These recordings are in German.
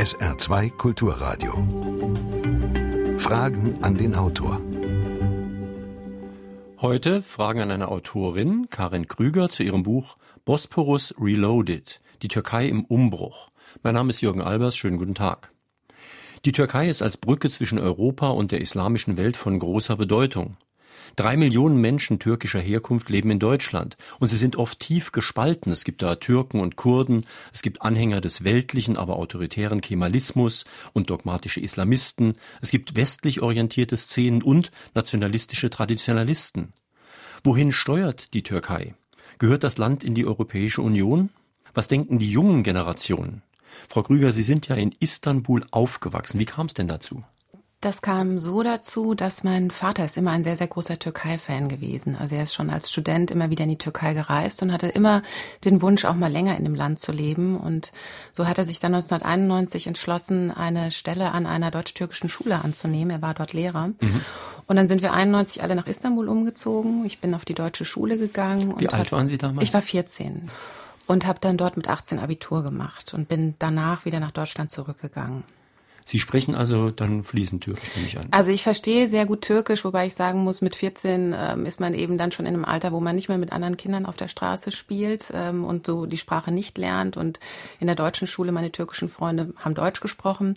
SR2 Kulturradio. Fragen an den Autor. Heute Fragen an eine Autorin, Karin Krüger, zu ihrem Buch Bosporus Reloaded, die Türkei im Umbruch. Mein Name ist Jürgen Albers, schönen guten Tag. Die Türkei ist als Brücke zwischen Europa und der islamischen Welt von großer Bedeutung. Drei Millionen Menschen türkischer Herkunft leben in Deutschland und sie sind oft tief gespalten. Es gibt da Türken und Kurden, es gibt Anhänger des weltlichen, aber autoritären Kemalismus und dogmatische Islamisten, es gibt westlich orientierte Szenen und nationalistische Traditionalisten. Wohin steuert die Türkei? Gehört das Land in die Europäische Union? Was denken die jungen Generationen? Frau Krüger, Sie sind ja in Istanbul aufgewachsen. Wie kam es denn dazu? Das kam so dazu, dass mein Vater ist immer ein sehr, sehr großer Türkei-Fan gewesen. Also er ist schon als Student immer wieder in die Türkei gereist und hatte immer den Wunsch, auch mal länger in dem Land zu leben. Und so hat er sich dann 1991 entschlossen, eine Stelle an einer deutsch-türkischen Schule anzunehmen. Er war dort Lehrer. Mhm. Und dann sind wir 91 alle nach Istanbul umgezogen. Ich bin auf die deutsche Schule gegangen. Wie alt waren Sie damals? Ich war 14 und habe dann dort mit 18 Abitur gemacht und bin danach wieder nach Deutschland zurückgegangen. Sie sprechen also dann fließend Türkisch, nehme ich an. Also ich verstehe sehr gut Türkisch, wobei ich sagen muss, mit 14 ähm, ist man eben dann schon in einem Alter, wo man nicht mehr mit anderen Kindern auf der Straße spielt ähm, und so die Sprache nicht lernt. Und in der deutschen Schule, meine türkischen Freunde haben Deutsch gesprochen.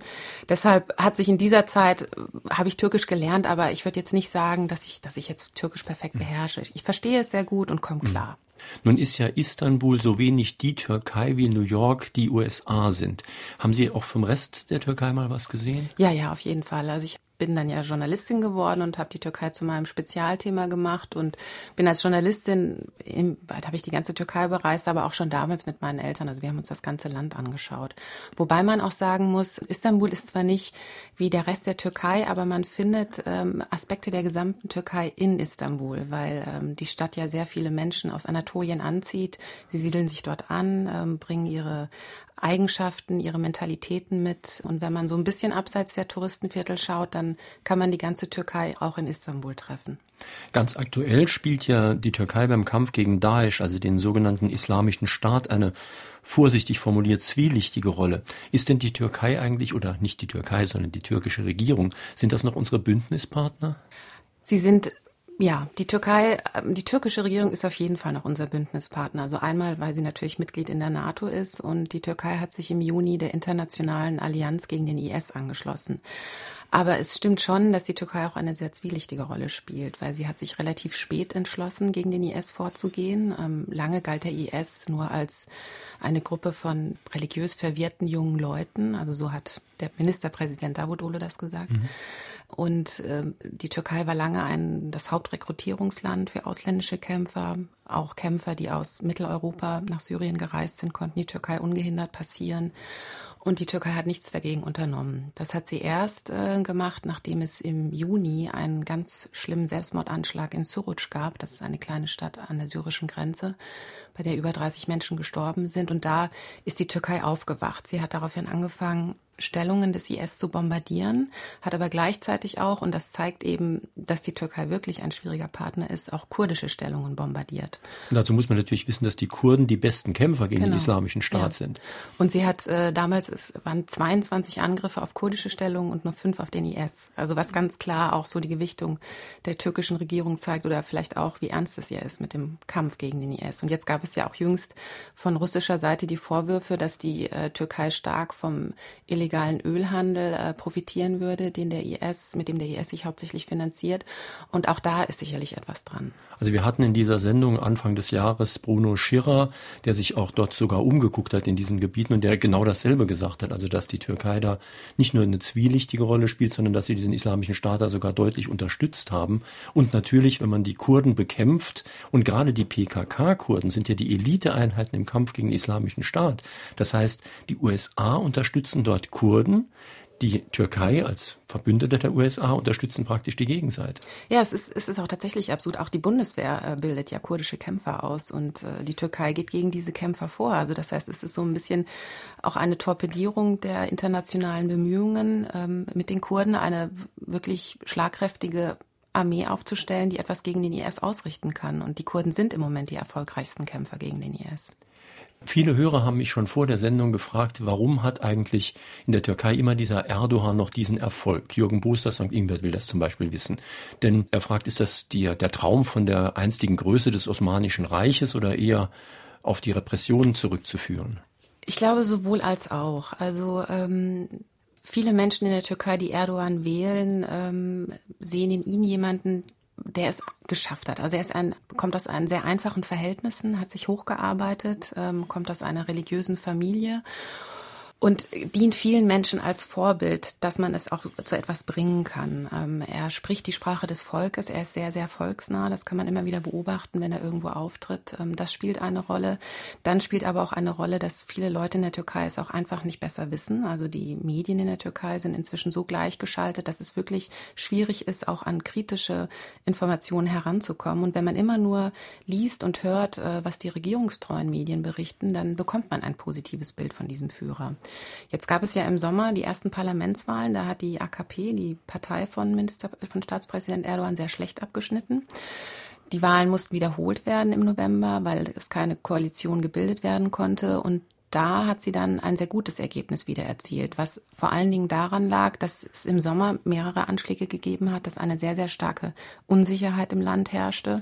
Deshalb hat sich in dieser Zeit, äh, habe ich Türkisch gelernt, aber ich würde jetzt nicht sagen, dass ich, dass ich jetzt Türkisch perfekt hm. beherrsche. Ich verstehe es sehr gut und komme hm. klar. Nun ist ja Istanbul so wenig die Türkei wie New York die USA sind. Haben Sie auch vom Rest der Türkei mal was gesehen? Ja, ja, auf jeden Fall. Also ich bin dann ja Journalistin geworden und habe die Türkei zu meinem Spezialthema gemacht und bin als Journalistin, habe ich die ganze Türkei bereist, aber auch schon damals mit meinen Eltern. Also wir haben uns das ganze Land angeschaut. Wobei man auch sagen muss, Istanbul ist zwar nicht wie der Rest der Türkei, aber man findet ähm, Aspekte der gesamten Türkei in Istanbul, weil ähm, die Stadt ja sehr viele Menschen aus Anatolien anzieht. Sie siedeln sich dort an, ähm, bringen ihre Eigenschaften, ihre Mentalitäten mit. Und wenn man so ein bisschen abseits der Touristenviertel schaut, dann kann man die ganze Türkei auch in Istanbul treffen. Ganz aktuell spielt ja die Türkei beim Kampf gegen Daesh, also den sogenannten Islamischen Staat, eine vorsichtig formuliert zwielichtige Rolle. Ist denn die Türkei eigentlich, oder nicht die Türkei, sondern die türkische Regierung, sind das noch unsere Bündnispartner? Sie sind ja, die Türkei, ähm, die türkische Regierung ist auf jeden Fall noch unser Bündnispartner. Also einmal, weil sie natürlich Mitglied in der NATO ist und die Türkei hat sich im Juni der internationalen Allianz gegen den IS angeschlossen. Aber es stimmt schon, dass die Türkei auch eine sehr zwielichtige Rolle spielt, weil sie hat sich relativ spät entschlossen, gegen den IS vorzugehen. Ähm, lange galt der IS nur als eine Gruppe von religiös verwirrten jungen Leuten. Also so hat der Ministerpräsident Davutoglu das gesagt. Mhm. Und äh, die Türkei war lange ein, das Hauptrekrutierungsland für ausländische Kämpfer. Auch Kämpfer, die aus Mitteleuropa nach Syrien gereist sind, konnten die Türkei ungehindert passieren. Und die Türkei hat nichts dagegen unternommen. Das hat sie erst äh, gemacht, nachdem es im Juni einen ganz schlimmen Selbstmordanschlag in Suruc gab. Das ist eine kleine Stadt an der syrischen Grenze, bei der über 30 Menschen gestorben sind. Und da ist die Türkei aufgewacht. Sie hat daraufhin angefangen, Stellungen des IS zu bombardieren, hat aber gleichzeitig auch, und das zeigt eben, dass die Türkei wirklich ein schwieriger Partner ist, auch kurdische Stellungen bombardiert. Und dazu muss man natürlich wissen, dass die Kurden die besten Kämpfer gegen genau. den islamischen Staat ja. sind. Und sie hat äh, damals, es waren 22 Angriffe auf kurdische Stellungen und nur fünf auf den IS. Also was ganz klar auch so die Gewichtung der türkischen Regierung zeigt oder vielleicht auch, wie ernst es ja ist mit dem Kampf gegen den IS. Und jetzt gab es ja auch jüngst von russischer Seite die Vorwürfe, dass die äh, Türkei stark vom illegalen Ölhandel äh, profitieren würde, den der IS, mit dem der IS sich hauptsächlich finanziert. Und auch da ist sicherlich etwas dran. Also wir hatten in dieser Sendung Anfang des Jahres Bruno Schirrer, der sich auch dort sogar umgeguckt hat in diesen Gebieten und der genau dasselbe gesagt hat, also dass die Türkei da nicht nur eine zwielichtige Rolle spielt, sondern dass sie den islamischen Staat da sogar deutlich unterstützt haben. Und natürlich, wenn man die Kurden bekämpft und gerade die PKK-Kurden sind ja die Eliteeinheiten im Kampf gegen den islamischen Staat. Das heißt, die USA unterstützen dort Kurden. Die Türkei als Verbündete der USA unterstützen praktisch die Gegenseite. Ja, es ist, es ist auch tatsächlich absurd. Auch die Bundeswehr äh, bildet ja kurdische Kämpfer aus und äh, die Türkei geht gegen diese Kämpfer vor. Also das heißt, es ist so ein bisschen auch eine Torpedierung der internationalen Bemühungen ähm, mit den Kurden, eine wirklich schlagkräftige Armee aufzustellen, die etwas gegen den IS ausrichten kann. Und die Kurden sind im Moment die erfolgreichsten Kämpfer gegen den IS. Viele Hörer haben mich schon vor der Sendung gefragt, warum hat eigentlich in der Türkei immer dieser Erdogan noch diesen Erfolg? Jürgen Buster, St. Ingbert will das zum Beispiel wissen. Denn er fragt, ist das die, der Traum von der einstigen Größe des Osmanischen Reiches oder eher auf die Repressionen zurückzuführen? Ich glaube sowohl als auch. Also ähm, viele Menschen in der Türkei, die Erdogan wählen, ähm, sehen in ihn jemanden, der es geschafft hat. Also er ist ein, kommt aus einen sehr einfachen Verhältnissen, hat sich hochgearbeitet, ähm, kommt aus einer religiösen Familie und dient vielen Menschen als Vorbild, dass man es auch zu etwas bringen kann. Ähm, er spricht die Sprache des Volkes, er ist sehr, sehr volksnah, das kann man immer wieder beobachten, wenn er irgendwo auftritt. Ähm, das spielt eine Rolle. Dann spielt aber auch eine Rolle, dass viele Leute in der Türkei es auch einfach nicht besser wissen. Also die Medien in der Türkei sind inzwischen so gleichgeschaltet, dass es wirklich schwierig ist, auch an kritische Informationen heranzukommen. Und wenn man immer nur liest und hört, äh, was die regierungstreuen Medien berichten, dann bekommt man ein positives Bild von diesem Führer. Jetzt gab es ja im Sommer die ersten Parlamentswahlen. Da hat die AKP, die Partei von, Minister, von Staatspräsident Erdogan, sehr schlecht abgeschnitten. Die Wahlen mussten wiederholt werden im November, weil es keine Koalition gebildet werden konnte. Und da hat sie dann ein sehr gutes Ergebnis wieder erzielt, was vor allen Dingen daran lag, dass es im Sommer mehrere Anschläge gegeben hat, dass eine sehr, sehr starke Unsicherheit im Land herrschte.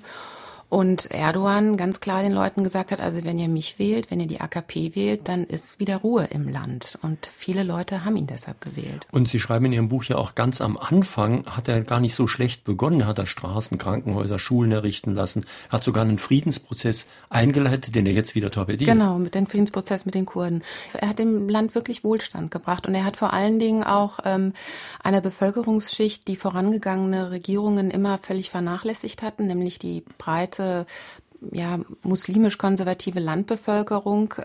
Und Erdogan ganz klar den Leuten gesagt hat, also wenn ihr mich wählt, wenn ihr die AKP wählt, dann ist wieder Ruhe im Land. Und viele Leute haben ihn deshalb gewählt. Und Sie schreiben in Ihrem Buch ja auch ganz am Anfang, hat er gar nicht so schlecht begonnen. Er hat da Straßen, Krankenhäuser, Schulen errichten lassen, hat sogar einen Friedensprozess eingeleitet, den er jetzt wieder torpediert. Genau, mit dem Friedensprozess mit den Kurden. Er hat dem Land wirklich Wohlstand gebracht. Und er hat vor allen Dingen auch ähm, einer Bevölkerungsschicht, die vorangegangene Regierungen immer völlig vernachlässigt hatten, nämlich die breite ganze ja, muslimisch-konservative Landbevölkerung,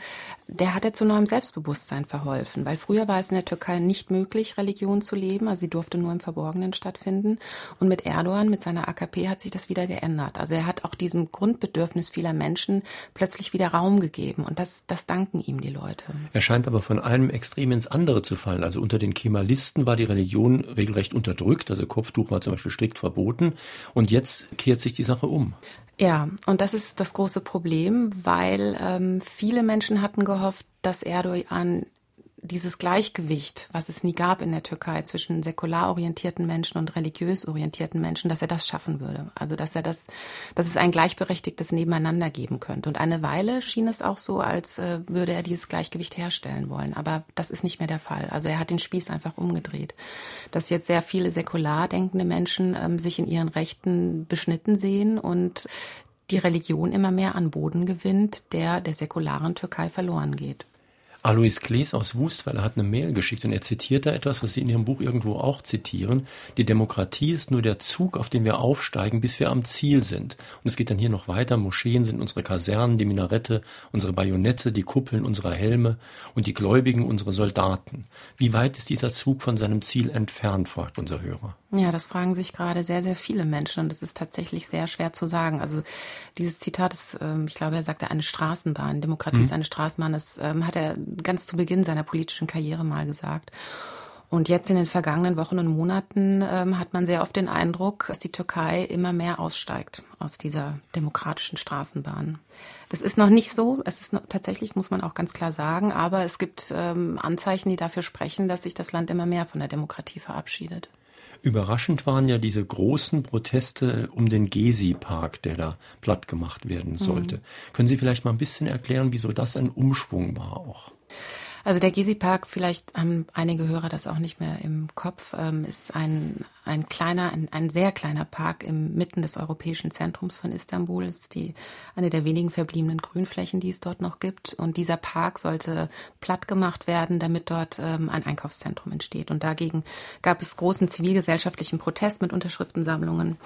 der hat er zu neuem Selbstbewusstsein verholfen. Weil früher war es in der Türkei nicht möglich, Religion zu leben. Also sie durfte nur im Verborgenen stattfinden. Und mit Erdogan, mit seiner AKP, hat sich das wieder geändert. Also er hat auch diesem Grundbedürfnis vieler Menschen plötzlich wieder Raum gegeben. Und das, das danken ihm die Leute. Er scheint aber von einem Extrem ins andere zu fallen. Also unter den Kemalisten war die Religion regelrecht unterdrückt. Also Kopftuch war zum Beispiel strikt verboten. Und jetzt kehrt sich die Sache um. Ja, und das ist das große Problem, weil ähm, viele Menschen hatten gehofft, dass Erdogan dieses Gleichgewicht, was es nie gab in der Türkei zwischen säkular orientierten Menschen und religiös orientierten Menschen, dass er das schaffen würde. Also dass er das, dass es ein gleichberechtigtes Nebeneinander geben könnte. Und eine Weile schien es auch so, als äh, würde er dieses Gleichgewicht herstellen wollen. Aber das ist nicht mehr der Fall. Also er hat den Spieß einfach umgedreht. Dass jetzt sehr viele säkular denkende Menschen ähm, sich in ihren Rechten beschnitten sehen und die Religion immer mehr an Boden gewinnt, der der säkularen Türkei verloren geht. Alois Klees aus Wustweiler hat eine Mail geschickt und er zitiert da etwas, was Sie in Ihrem Buch irgendwo auch zitieren. Die Demokratie ist nur der Zug, auf den wir aufsteigen, bis wir am Ziel sind. Und es geht dann hier noch weiter. Moscheen sind unsere Kasernen, die Minarette, unsere Bajonette, die Kuppeln unserer Helme und die Gläubigen unsere Soldaten. Wie weit ist dieser Zug von seinem Ziel entfernt, fragt unser Hörer. Ja, das fragen sich gerade sehr, sehr viele Menschen und es ist tatsächlich sehr schwer zu sagen. Also dieses Zitat ist, ähm, ich glaube, er sagte eine Straßenbahn. Demokratie mhm. ist eine Straßenbahn. Das ähm, hat er ganz zu Beginn seiner politischen Karriere mal gesagt. Und jetzt in den vergangenen Wochen und Monaten ähm, hat man sehr oft den Eindruck, dass die Türkei immer mehr aussteigt aus dieser demokratischen Straßenbahn. Das ist noch nicht so. Es ist noch, tatsächlich, muss man auch ganz klar sagen, aber es gibt ähm, Anzeichen, die dafür sprechen, dass sich das Land immer mehr von der Demokratie verabschiedet. Überraschend waren ja diese großen Proteste um den Gezi-Park, der da platt gemacht werden sollte. Mhm. Können Sie vielleicht mal ein bisschen erklären, wieso das ein Umschwung war auch? Also der Gezi-Park, vielleicht haben einige Hörer das auch nicht mehr im Kopf, ähm, ist ein, ein kleiner, ein, ein sehr kleiner Park im Mitten des europäischen Zentrums von Istanbul. Ist die, eine der wenigen verbliebenen Grünflächen, die es dort noch gibt. Und dieser Park sollte platt gemacht werden, damit dort ähm, ein Einkaufszentrum entsteht. Und dagegen gab es großen zivilgesellschaftlichen Protest mit Unterschriftensammlungen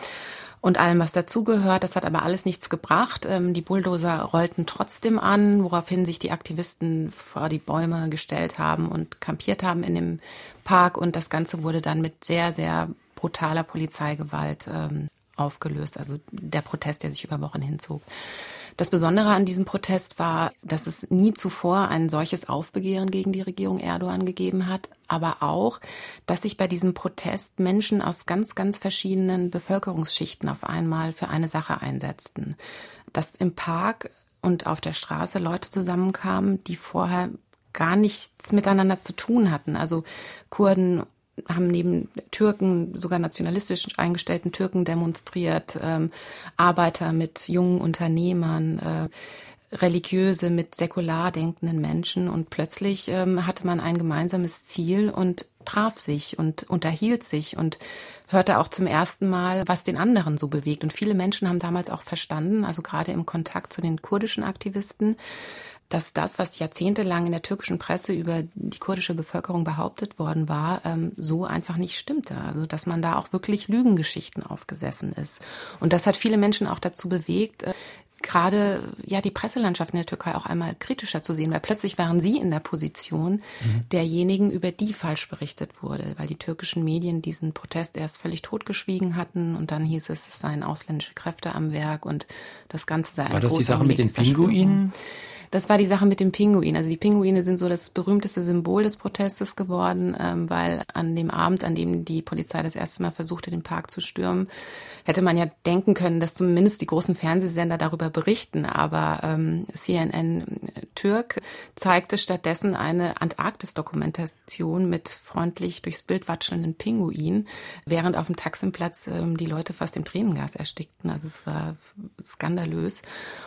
und allem, was dazugehört. Das hat aber alles nichts gebracht. Ähm, die Bulldozer rollten trotzdem an, woraufhin sich die Aktivisten vor die Bäume gestellt haben und kampiert haben in dem Park. Und das Ganze wurde dann mit sehr, sehr brutaler Polizeigewalt ähm, aufgelöst. Also der Protest, der sich über Wochen hinzog. Das Besondere an diesem Protest war, dass es nie zuvor ein solches Aufbegehren gegen die Regierung Erdogan gegeben hat, aber auch, dass sich bei diesem Protest Menschen aus ganz, ganz verschiedenen Bevölkerungsschichten auf einmal für eine Sache einsetzten. Dass im Park und auf der Straße Leute zusammenkamen, die vorher gar nichts miteinander zu tun hatten. Also Kurden haben neben Türken, sogar nationalistisch eingestellten Türken demonstriert, ähm, Arbeiter mit jungen Unternehmern, äh, Religiöse mit säkular denkenden Menschen und plötzlich ähm, hatte man ein gemeinsames Ziel und traf sich und unterhielt sich und hörte auch zum ersten Mal, was den anderen so bewegt. Und viele Menschen haben damals auch verstanden, also gerade im Kontakt zu den kurdischen Aktivisten, dass das, was jahrzehntelang in der türkischen Presse über die kurdische Bevölkerung behauptet worden war, ähm, so einfach nicht stimmte. Also dass man da auch wirklich Lügengeschichten aufgesessen ist. Und das hat viele Menschen auch dazu bewegt, äh, gerade ja die Presselandschaft in der Türkei auch einmal kritischer zu sehen, weil plötzlich waren sie in der Position mhm. derjenigen, über die falsch berichtet wurde, weil die türkischen Medien diesen Protest erst völlig totgeschwiegen hatten und dann hieß es, es seien ausländische Kräfte am Werk und das Ganze sei eine War das die Sache mit den Pinguinen? Das war die Sache mit dem Pinguin. Also die Pinguine sind so das berühmteste Symbol des Protestes geworden, ähm, weil an dem Abend, an dem die Polizei das erste Mal versuchte, den Park zu stürmen, hätte man ja denken können, dass zumindest die großen Fernsehsender darüber berichten. Aber ähm, CNN Türk zeigte stattdessen eine Antarktis-Dokumentation mit freundlich durchs Bild watschelnden Pinguinen, während auf dem Taximplatz ähm, die Leute fast im Tränengas erstickten. Also es war skandalös.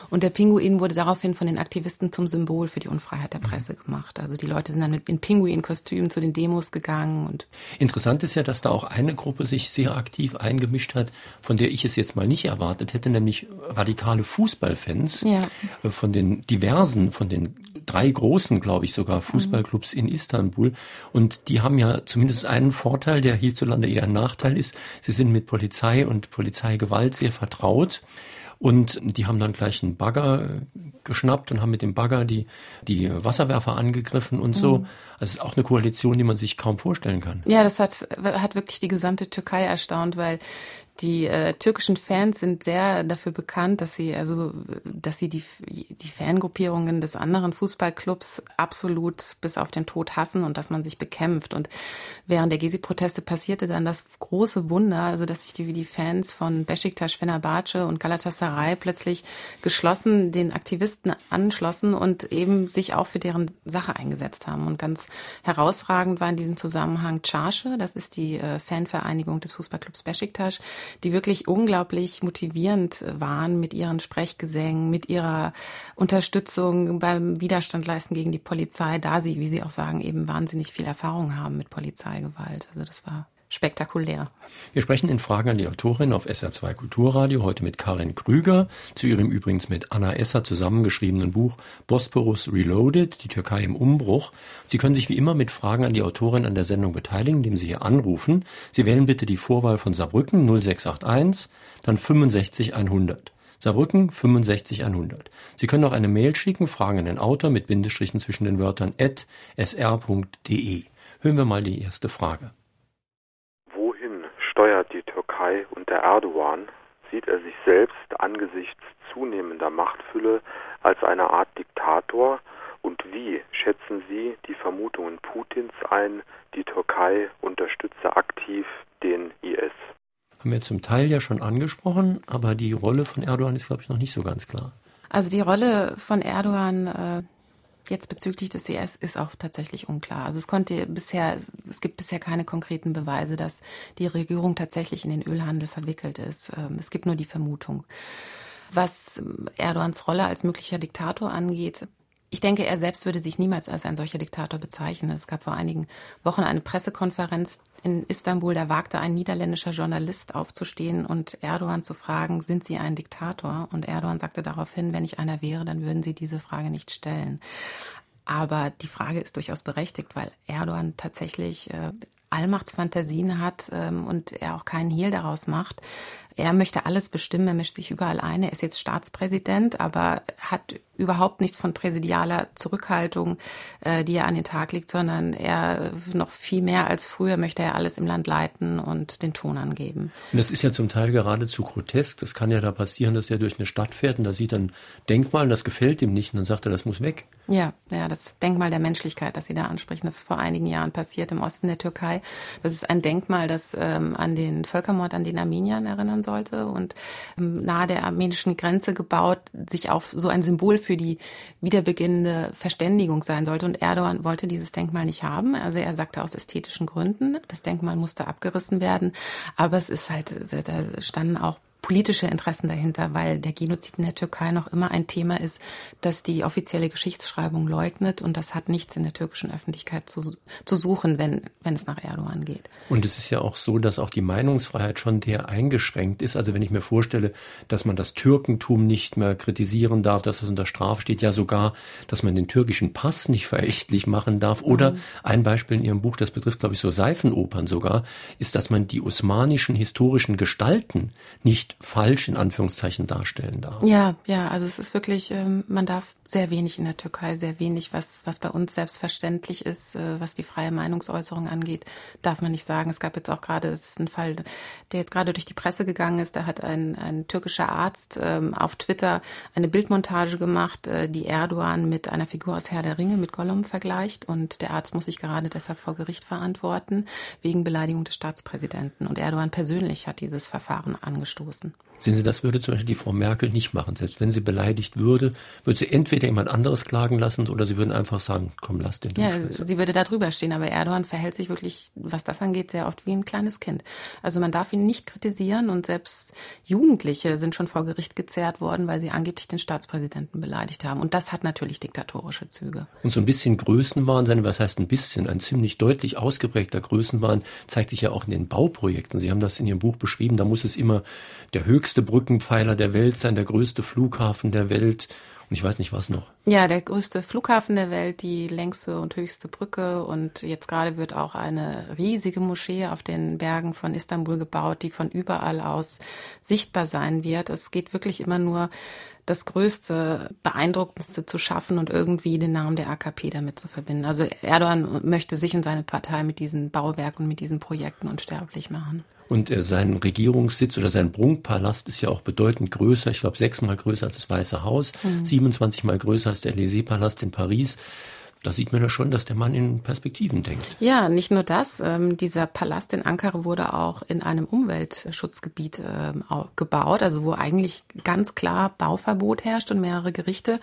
Und der Pinguin wurde daraufhin von den Aktivisten Journalisten zum Symbol für die Unfreiheit der mhm. Presse gemacht. Also die Leute sind dann mit in Pinguinkostümen zu den Demos gegangen und Interessant ist ja, dass da auch eine Gruppe sich sehr aktiv eingemischt hat, von der ich es jetzt mal nicht erwartet hätte, nämlich radikale Fußballfans ja. Äh, von den diversen, von den drei großen, glaube ich, sogar Fußballclubs mhm. in Istanbul. Und die haben ja zumindest einen Vorteil, der hierzulande eher ein Nachteil ist. Sie sind mit Polizei und Polizeigewalt sehr vertraut. Und die haben dann gleich einen Bagger äh, geschnappt und haben mit dem Bagger die, die Wasserwerfer angegriffen und so. Mhm. Also es ist auch eine Koalition, die man sich kaum vorstellen kann. Ja, das hat, hat wirklich die gesamte Türkei erstaunt, weil die äh, türkischen Fans sind sehr dafür bekannt, dass sie also, dass sie die die Fangruppierungen des anderen Fußballclubs absolut bis auf den Tod hassen und dass man sich bekämpft. Und während der Gezi-Proteste passierte dann das große Wunder, also dass sich die die Fans von Besiktas, Fenerbahce und Galatasaray plötzlich geschlossen den Aktivisten anschlossen und eben sich auch für deren Sache eingesetzt haben. Und ganz herausragend war in diesem Zusammenhang Charge, das ist die äh, Fanvereinigung des Fußballclubs Besiktas die wirklich unglaublich motivierend waren mit ihren Sprechgesängen, mit ihrer Unterstützung beim Widerstand leisten gegen die Polizei, da sie, wie Sie auch sagen, eben wahnsinnig viel Erfahrung haben mit Polizeigewalt. Also das war spektakulär. Wir sprechen in Fragen an die Autorin auf SR2 Kulturradio heute mit Karin Krüger zu ihrem übrigens mit Anna Esser zusammengeschriebenen Buch Bosporus Reloaded, die Türkei im Umbruch. Sie können sich wie immer mit Fragen an die Autorin an der Sendung beteiligen, indem Sie hier anrufen. Sie wählen bitte die Vorwahl von Saarbrücken 0681, dann 65 100. Saarbrücken 65 100. Sie können auch eine Mail schicken, Fragen an den Autor mit Bindestrichen zwischen den Wörtern at sr.de. Hören wir mal die erste Frage steuert die Türkei unter Erdogan, sieht er sich selbst angesichts zunehmender Machtfülle als eine Art Diktator? Und wie schätzen Sie die Vermutungen Putins ein, die Türkei unterstütze aktiv den IS? Haben wir zum Teil ja schon angesprochen, aber die Rolle von Erdogan ist, glaube ich, noch nicht so ganz klar. Also die Rolle von Erdogan äh, jetzt bezüglich des IS ist auch tatsächlich unklar. Also es konnte bisher, es gibt bisher keine konkreten Beweise, dass die Regierung tatsächlich in den Ölhandel verwickelt ist. Ähm, es gibt nur die Vermutung. Was Erdogans Rolle als möglicher Diktator angeht, ich denke, er selbst würde sich niemals als ein solcher Diktator bezeichnen. Es gab vor einigen Wochen eine Pressekonferenz in Istanbul, da wagte ein niederländischer Journalist aufzustehen und Erdogan zu fragen, sind Sie ein Diktator? Und Erdogan sagte daraufhin, wenn ich einer wäre, dann würden Sie diese Frage nicht stellen. Aber die Frage ist durchaus berechtigt, weil Erdogan tatsächlich äh, Allmachtsfantasien hat ähm, und er auch keinen Hehl daraus macht, er möchte alles bestimmen, er mischt sich überall ein. Er ist jetzt Staatspräsident, aber hat überhaupt nichts von präsidialer Zurückhaltung, äh, die er an den Tag legt, sondern er noch viel mehr als früher möchte er alles im Land leiten und den Ton angeben. Und das ist ja zum Teil geradezu grotesk. Das kann ja da passieren, dass er durch eine Stadt fährt und da sieht ein Denkmal, das gefällt ihm nicht und dann sagt er, das muss weg. Ja, ja, das Denkmal der Menschlichkeit, das Sie da ansprechen, das ist vor einigen Jahren passiert im Osten der Türkei. Das ist ein Denkmal, das ähm, an den Völkermord an den Armeniern erinnern sollte und ähm, nahe der armenischen Grenze gebaut, sich auf so ein Symbol für die wiederbeginnende Verständigung sein sollte. Und Erdogan wollte dieses Denkmal nicht haben. Also er sagte aus ästhetischen Gründen, das Denkmal musste abgerissen werden. Aber es ist halt, da standen auch politische Interessen dahinter, weil der Genozid in der Türkei noch immer ein Thema ist, das die offizielle Geschichtsschreibung leugnet und das hat nichts in der türkischen Öffentlichkeit zu, zu suchen, wenn, wenn es nach Erdogan geht. Und es ist ja auch so, dass auch die Meinungsfreiheit schon der eingeschränkt ist. Also wenn ich mir vorstelle, dass man das Türkentum nicht mehr kritisieren darf, dass das unter Strafe steht, ja sogar, dass man den türkischen Pass nicht verächtlich machen darf. Oder mhm. ein Beispiel in Ihrem Buch, das betrifft, glaube ich, so Seifenopern sogar, ist, dass man die osmanischen historischen Gestalten nicht falsch in Anführungszeichen darstellen darf. Ja, ja, also es ist wirklich, ähm, man darf sehr wenig in der Türkei, sehr wenig, was, was bei uns selbstverständlich ist, äh, was die freie Meinungsäußerung angeht, darf man nicht sagen. Es gab jetzt auch gerade, es ist ein Fall, der jetzt gerade durch die Presse gegangen ist, da hat ein, ein türkischer Arzt ähm, auf Twitter eine Bildmontage gemacht, äh, die Erdogan mit einer Figur aus Herr der Ringe, mit Gollum vergleicht und der Arzt muss sich gerade deshalb vor Gericht verantworten, wegen Beleidigung des Staatspräsidenten. Und Erdogan persönlich hat dieses Verfahren angestoßen. Sehen Sie, das würde zum Beispiel die Frau Merkel nicht machen. Selbst wenn sie beleidigt würde, würde sie entweder jemand anderes klagen lassen oder sie würden einfach sagen, komm, lass den. Ja, sie würde da drüber stehen. Aber Erdogan verhält sich wirklich, was das angeht, sehr oft wie ein kleines Kind. Also man darf ihn nicht kritisieren und selbst Jugendliche sind schon vor Gericht gezerrt worden, weil sie angeblich den Staatspräsidenten beleidigt haben. Und das hat natürlich diktatorische Züge. Und so ein bisschen Größenwahn, was heißt ein bisschen, ein ziemlich deutlich ausgeprägter Größenwahn zeigt sich ja auch in den Bauprojekten. Sie haben das in Ihrem Buch beschrieben, da muss es immer der höchste höchste Brückenpfeiler der Welt sein, der größte Flughafen der Welt und ich weiß nicht was noch. Ja, der größte Flughafen der Welt, die längste und höchste Brücke und jetzt gerade wird auch eine riesige Moschee auf den Bergen von Istanbul gebaut, die von überall aus sichtbar sein wird. Es geht wirklich immer nur das Größte, Beeindruckendste zu schaffen und irgendwie den Namen der AKP damit zu verbinden. Also Erdogan möchte sich und seine Partei mit diesen Bauwerken mit diesen Projekten unsterblich machen. Und äh, sein Regierungssitz oder sein Prunkpalast ist ja auch bedeutend größer. Ich glaube, sechsmal größer als das Weiße Haus, mhm. 27 mal größer als der Élysée-Palast in Paris da sieht man ja schon, dass der Mann in Perspektiven denkt. Ja, nicht nur das. Ähm, dieser Palast in Ankara wurde auch in einem Umweltschutzgebiet ähm, gebaut, also wo eigentlich ganz klar Bauverbot herrscht und mehrere Gerichte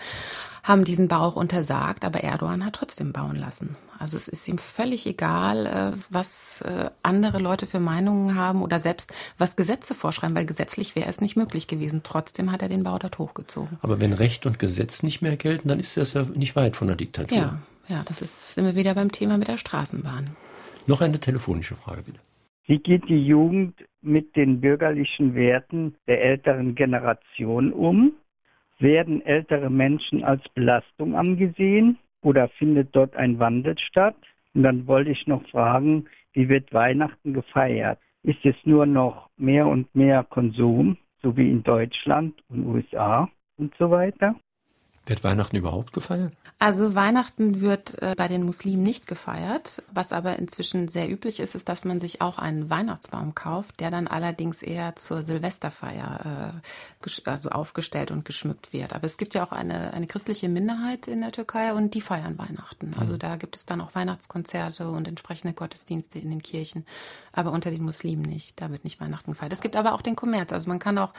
haben diesen Bau auch untersagt, aber Erdogan hat trotzdem bauen lassen. Also es ist ihm völlig egal, äh, was äh, andere Leute für Meinungen haben oder selbst was Gesetze vorschreiben, weil gesetzlich wäre es nicht möglich gewesen. Trotzdem hat er den Bau dort hochgezogen. Aber wenn Recht und Gesetz nicht mehr gelten, dann ist das ja nicht weit von der Diktatur. Ja, ja, das ist sind wir wieder beim Thema mit der Straßenbahn. Noch eine telefonische Frage bitte. Wie geht die Jugend mit den bürgerlichen Werten der älteren Generation um? Werden ältere Menschen als Belastung angesehen oder findet dort ein Wandel statt? Und dann wollte ich noch fragen, wie wird Weihnachten gefeiert? Ist es nur noch mehr und mehr Konsum, so wie in Deutschland und USA und so weiter? Wird Weihnachten überhaupt gefeiert? Also Weihnachten wird äh, bei den Muslimen nicht gefeiert. Was aber inzwischen sehr üblich ist, ist, dass man sich auch einen Weihnachtsbaum kauft, der dann allerdings eher zur Silvesterfeier äh, also aufgestellt und geschmückt wird. Aber es gibt ja auch eine, eine christliche Minderheit in der Türkei und die feiern Weihnachten. Also mhm. da gibt es dann auch Weihnachtskonzerte und entsprechende Gottesdienste in den Kirchen. Aber unter den Muslimen nicht. Da wird nicht Weihnachten gefeiert. Es gibt aber auch den Kommerz. Also man kann auch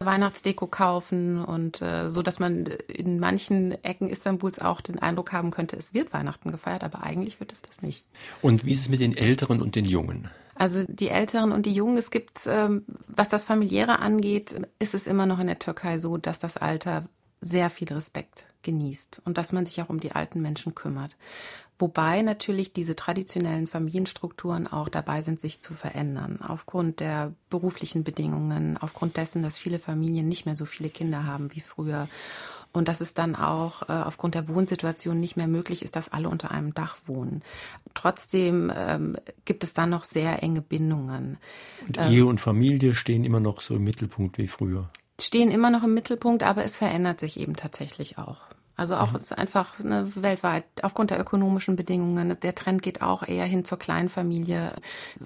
Weihnachtsdeko kaufen und äh, so, dass man in manchen Ecken Istanbuls auch den Eindruck haben könnte, es wird Weihnachten gefeiert, aber eigentlich wird es das nicht. Und wie ist es mit den Älteren und den Jungen? Also die Älteren und die Jungen, es gibt, ähm, was das familiäre angeht, ist es immer noch in der Türkei so, dass das Alter sehr viel Respekt genießt und dass man sich auch um die alten Menschen kümmert. Wobei natürlich diese traditionellen Familienstrukturen auch dabei sind, sich zu verändern. Aufgrund der beruflichen Bedingungen, aufgrund dessen, dass viele Familien nicht mehr so viele Kinder haben wie früher und dass es dann auch äh, aufgrund der Wohnsituation nicht mehr möglich ist, dass alle unter einem Dach wohnen. Trotzdem ähm, gibt es dann noch sehr enge Bindungen. Und ähm, Ehe und Familie stehen immer noch so im Mittelpunkt wie früher. Stehen immer noch im Mittelpunkt, aber es verändert sich eben tatsächlich auch. Also auch mhm. ist einfach ne, weltweit aufgrund der ökonomischen Bedingungen. Der Trend geht auch eher hin zur Kleinfamilie.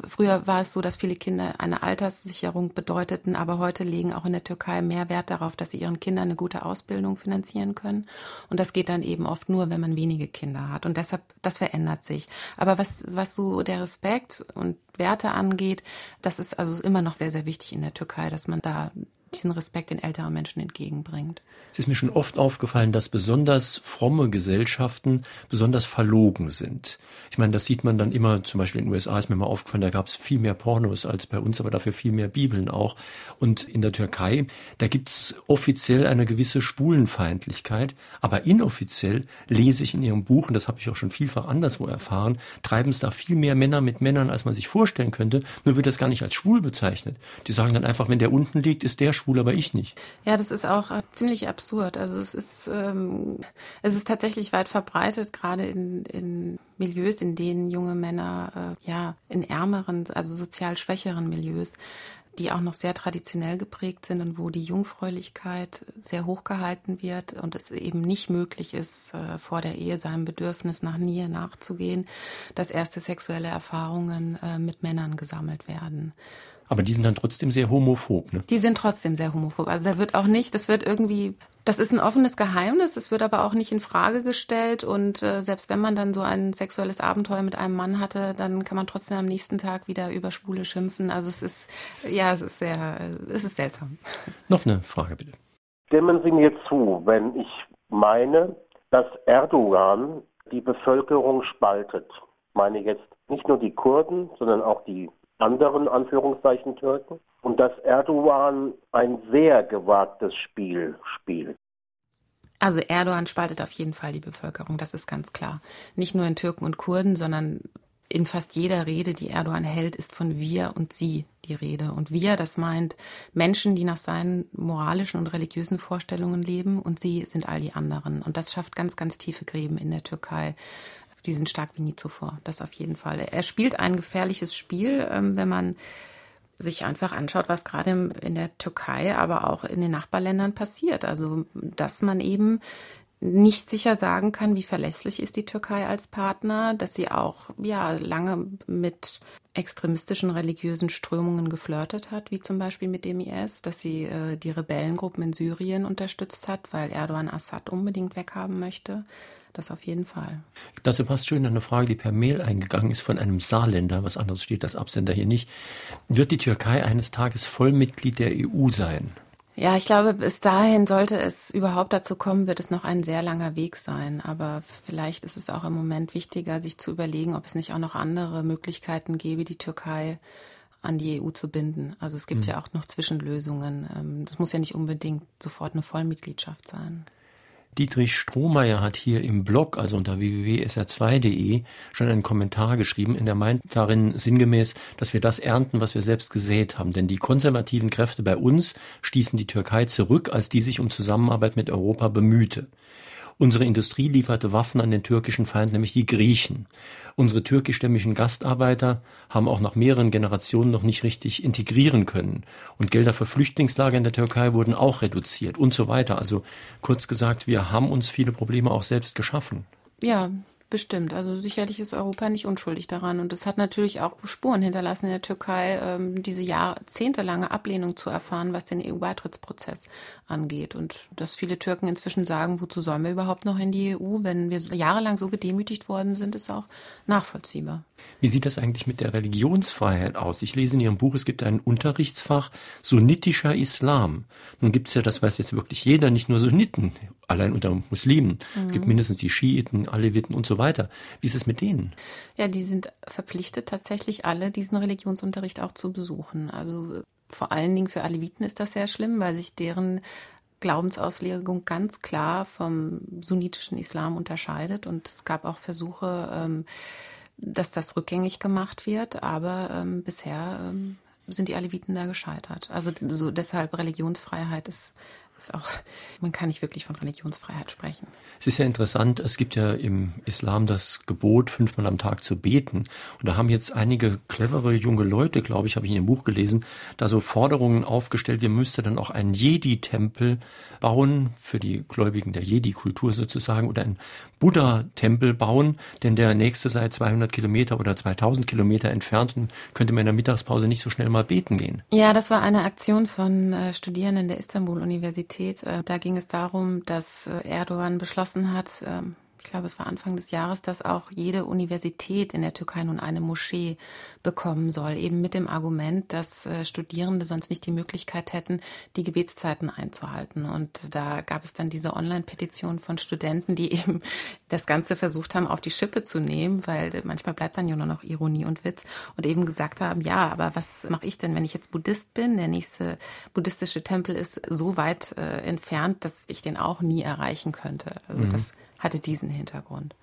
Früher war es so, dass viele Kinder eine Alterssicherung bedeuteten, aber heute legen auch in der Türkei mehr Wert darauf, dass sie ihren Kindern eine gute Ausbildung finanzieren können. Und das geht dann eben oft nur, wenn man wenige Kinder hat. Und deshalb, das verändert sich. Aber was, was so der Respekt und Werte angeht, das ist also immer noch sehr, sehr wichtig in der Türkei, dass man da diesen Respekt den älteren Menschen entgegenbringt. Es ist mir schon oft aufgefallen, dass besonders fromme Gesellschaften besonders verlogen sind. Ich meine, das sieht man dann immer, zum Beispiel in den USA ist mir mal aufgefallen, da gab es viel mehr Pornos als bei uns, aber dafür viel mehr Bibeln auch. Und in der Türkei, da gibt es offiziell eine gewisse Schwulenfeindlichkeit, aber inoffiziell lese ich in ihrem Buch, und das habe ich auch schon vielfach anderswo erfahren, treiben es da viel mehr Männer mit Männern, als man sich vorstellen könnte. Nur wird das gar nicht als schwul bezeichnet. Die sagen dann einfach, wenn der unten liegt, ist der schwul, aber ich nicht. Ja, das ist auch äh, ziemlich absurd. Also es ist, ähm, es ist tatsächlich weit verbreitet, gerade in, in Milieus, in denen junge Männer, äh, ja, in ärmeren, also sozial schwächeren Milieus, die auch noch sehr traditionell geprägt sind und wo die Jungfräulichkeit sehr hoch gehalten wird und es eben nicht möglich ist, äh, vor der Ehe seinem Bedürfnis nach Nähe nachzugehen, dass erste sexuelle Erfahrungen äh, mit Männern gesammelt werden. Aber die sind dann trotzdem sehr homophob, ne? Die sind trotzdem sehr homophob. Also da wird auch nicht, das wird irgendwie, das ist ein offenes Geheimnis, es wird aber auch nicht in Frage gestellt und äh, selbst wenn man dann so ein sexuelles Abenteuer mit einem Mann hatte, dann kann man trotzdem am nächsten Tag wieder über Schwule schimpfen. Also es ist, ja, es ist sehr, es ist seltsam. Noch eine Frage bitte. Stimmen Sie mir zu, wenn ich meine, dass Erdogan die Bevölkerung spaltet. Ich meine jetzt nicht nur die Kurden, sondern auch die anderen Anführungszeichen Türken und dass Erdogan ein sehr gewagtes Spiel spielt. Also Erdogan spaltet auf jeden Fall die Bevölkerung, das ist ganz klar. Nicht nur in Türken und Kurden, sondern in fast jeder Rede, die Erdogan hält, ist von wir und sie die Rede. Und wir, das meint Menschen, die nach seinen moralischen und religiösen Vorstellungen leben und sie sind all die anderen. Und das schafft ganz, ganz tiefe Gräben in der Türkei die sind stark wie nie zuvor. Das auf jeden Fall. Er spielt ein gefährliches Spiel, ähm, wenn man sich einfach anschaut, was gerade in der Türkei, aber auch in den Nachbarländern passiert. Also, dass man eben nicht sicher sagen kann, wie verlässlich ist die Türkei als Partner, dass sie auch ja lange mit extremistischen religiösen Strömungen geflirtet hat, wie zum Beispiel mit dem IS, dass sie äh, die Rebellengruppen in Syrien unterstützt hat, weil Erdogan Assad unbedingt weghaben möchte. Das auf jeden Fall. Dazu passt schön eine Frage, die per Mail eingegangen ist von einem Saarländer, was anderes steht das Absender hier nicht. Wird die Türkei eines Tages Vollmitglied der EU sein? Ja, ich glaube, bis dahin sollte es überhaupt dazu kommen, wird es noch ein sehr langer Weg sein. Aber vielleicht ist es auch im Moment wichtiger, sich zu überlegen, ob es nicht auch noch andere Möglichkeiten gäbe, die Türkei an die EU zu binden. Also es gibt mhm. ja auch noch Zwischenlösungen. Ähm, das muss ja nicht unbedingt sofort eine Vollmitgliedschaft sein. Dietrich Strohmeier hat hier im Blog, also unter www.sr2.de, schon einen Kommentar geschrieben, in der meint darin sinngemäß, dass wir das ernten, was wir selbst gesät haben. Denn die konservativen Kräfte bei uns stießen die Türkei zurück, als die sich um Zusammenarbeit mit Europa bemühte. Unsere Industrie lieferte Waffen an den türkischen Feind, nämlich die Griechen. Unsere türkischstämmigen Gastarbeiter haben auch nach mehreren Generationen noch nicht richtig integrieren können. Und Gelder für Flüchtlingslager in der Türkei wurden auch reduziert und so weiter. Also kurz gesagt, wir haben uns viele Probleme auch selbst geschaffen. Ja, Bestimmt. Also sicherlich ist Europa nicht unschuldig daran. Und es hat natürlich auch Spuren hinterlassen in der Türkei, ähm, diese jahrzehntelange Ablehnung zu erfahren, was den EU-Beitrittsprozess angeht. Und dass viele Türken inzwischen sagen, wozu sollen wir überhaupt noch in die EU, wenn wir jahrelang so gedemütigt worden sind, ist auch nachvollziehbar. Wie sieht das eigentlich mit der Religionsfreiheit aus? Ich lese in Ihrem Buch, es gibt ein Unterrichtsfach sunnitischer Islam. Nun gibt es ja, das weiß jetzt wirklich jeder, nicht nur Sunniten, allein unter Muslimen. Mhm. Es gibt mhm. mindestens die Schiiten, Aleviten und so weiter. Wie ist es mit denen? Ja, die sind verpflichtet, tatsächlich alle diesen Religionsunterricht auch zu besuchen. Also vor allen Dingen für Aleviten ist das sehr schlimm, weil sich deren Glaubensauslegung ganz klar vom sunnitischen Islam unterscheidet. Und es gab auch Versuche, ähm, dass das rückgängig gemacht wird, aber ähm, bisher ähm, sind die Aleviten da gescheitert. Also so deshalb Religionsfreiheit ist ist auch, man kann nicht wirklich von Religionsfreiheit sprechen. Es ist ja interessant, es gibt ja im Islam das Gebot, fünfmal am Tag zu beten. Und da haben jetzt einige clevere junge Leute, glaube ich, habe ich in ihrem Buch gelesen, da so Forderungen aufgestellt, wir müsste dann auch einen Jedi-Tempel bauen, für die Gläubigen der Jedi-Kultur sozusagen, oder einen Buddha-Tempel bauen, denn der nächste sei 200 Kilometer oder 2000 Kilometer entfernt und könnte man in der Mittagspause nicht so schnell mal beten gehen. Ja, das war eine Aktion von äh, Studierenden der Istanbul-Universität. Äh, da ging es darum, dass äh, Erdogan beschlossen hat, ähm, ich glaube, es war Anfang des Jahres, dass auch jede Universität in der Türkei nun eine Moschee bekommen soll, eben mit dem Argument, dass äh, Studierende sonst nicht die Möglichkeit hätten, die Gebetszeiten einzuhalten. Und da gab es dann diese Online-Petition von Studenten, die eben das Ganze versucht haben, auf die Schippe zu nehmen, weil manchmal bleibt dann ja nur noch Ironie und Witz und eben gesagt haben, ja, aber was mache ich denn, wenn ich jetzt Buddhist bin? Der nächste buddhistische Tempel ist so weit äh, entfernt, dass ich den auch nie erreichen könnte. Also mhm. das hatte diesen Hintergrund.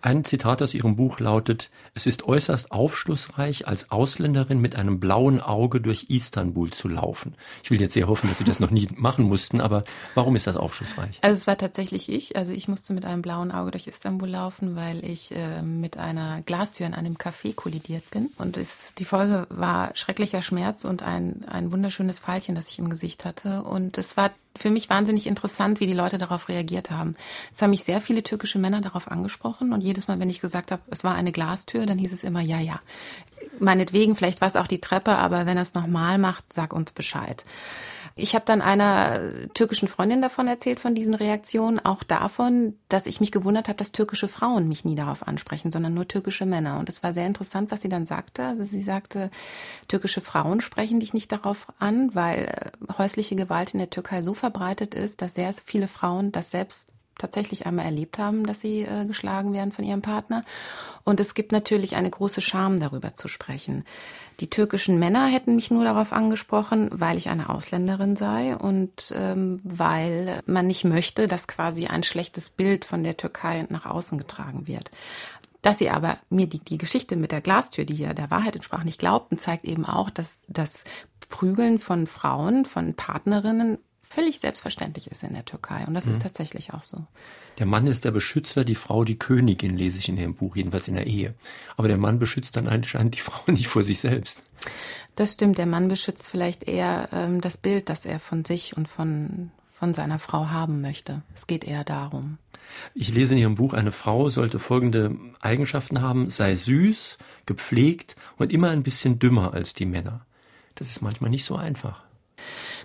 Ein Zitat aus Ihrem Buch lautet, es ist äußerst aufschlussreich, als Ausländerin mit einem blauen Auge durch Istanbul zu laufen. Ich will jetzt sehr hoffen, dass Sie das noch nie machen mussten, aber warum ist das aufschlussreich? Also es war tatsächlich ich. Also ich musste mit einem blauen Auge durch Istanbul laufen, weil ich äh, mit einer Glastür in einem Café kollidiert bin. Und es, die Folge war schrecklicher Schmerz und ein, ein wunderschönes Pfeilchen, das ich im Gesicht hatte. Und es war für mich wahnsinnig interessant, wie die Leute darauf reagiert haben. Es haben mich sehr viele türkische Männer darauf angesprochen und jedes Mal, wenn ich gesagt habe, es war eine Glastür, dann hieß es immer, ja, ja. Meinetwegen, vielleicht war es auch die Treppe, aber wenn er es nochmal macht, sag uns Bescheid. Ich habe dann einer türkischen Freundin davon erzählt, von diesen Reaktionen, auch davon, dass ich mich gewundert habe, dass türkische Frauen mich nie darauf ansprechen, sondern nur türkische Männer. Und es war sehr interessant, was sie dann sagte. Also sie sagte, türkische Frauen sprechen dich nicht darauf an, weil äh, häusliche Gewalt in der Türkei so verbreitet ist, dass sehr viele Frauen das selbst tatsächlich einmal erlebt haben, dass sie äh, geschlagen werden von ihrem Partner. Und es gibt natürlich eine große Scham, darüber zu sprechen. Die türkischen Männer hätten mich nur darauf angesprochen, weil ich eine Ausländerin sei und ähm, weil man nicht möchte, dass quasi ein schlechtes Bild von der Türkei nach außen getragen wird. Dass sie aber mir die, die Geschichte mit der Glastür, die ja der Wahrheit entsprach, nicht glaubten, zeigt eben auch, dass das Prügeln von Frauen, von Partnerinnen völlig selbstverständlich ist in der Türkei. Und das mhm. ist tatsächlich auch so. Der Mann ist der Beschützer, die Frau die Königin, lese ich in dem Buch, jedenfalls in der Ehe. Aber der Mann beschützt dann anscheinend die Frau nicht vor sich selbst. Das stimmt, der Mann beschützt vielleicht eher ähm, das Bild, das er von sich und von, von seiner Frau haben möchte. Es geht eher darum. Ich lese in Ihrem Buch, eine Frau sollte folgende Eigenschaften haben, sei süß, gepflegt und immer ein bisschen dümmer als die Männer. Das ist manchmal nicht so einfach.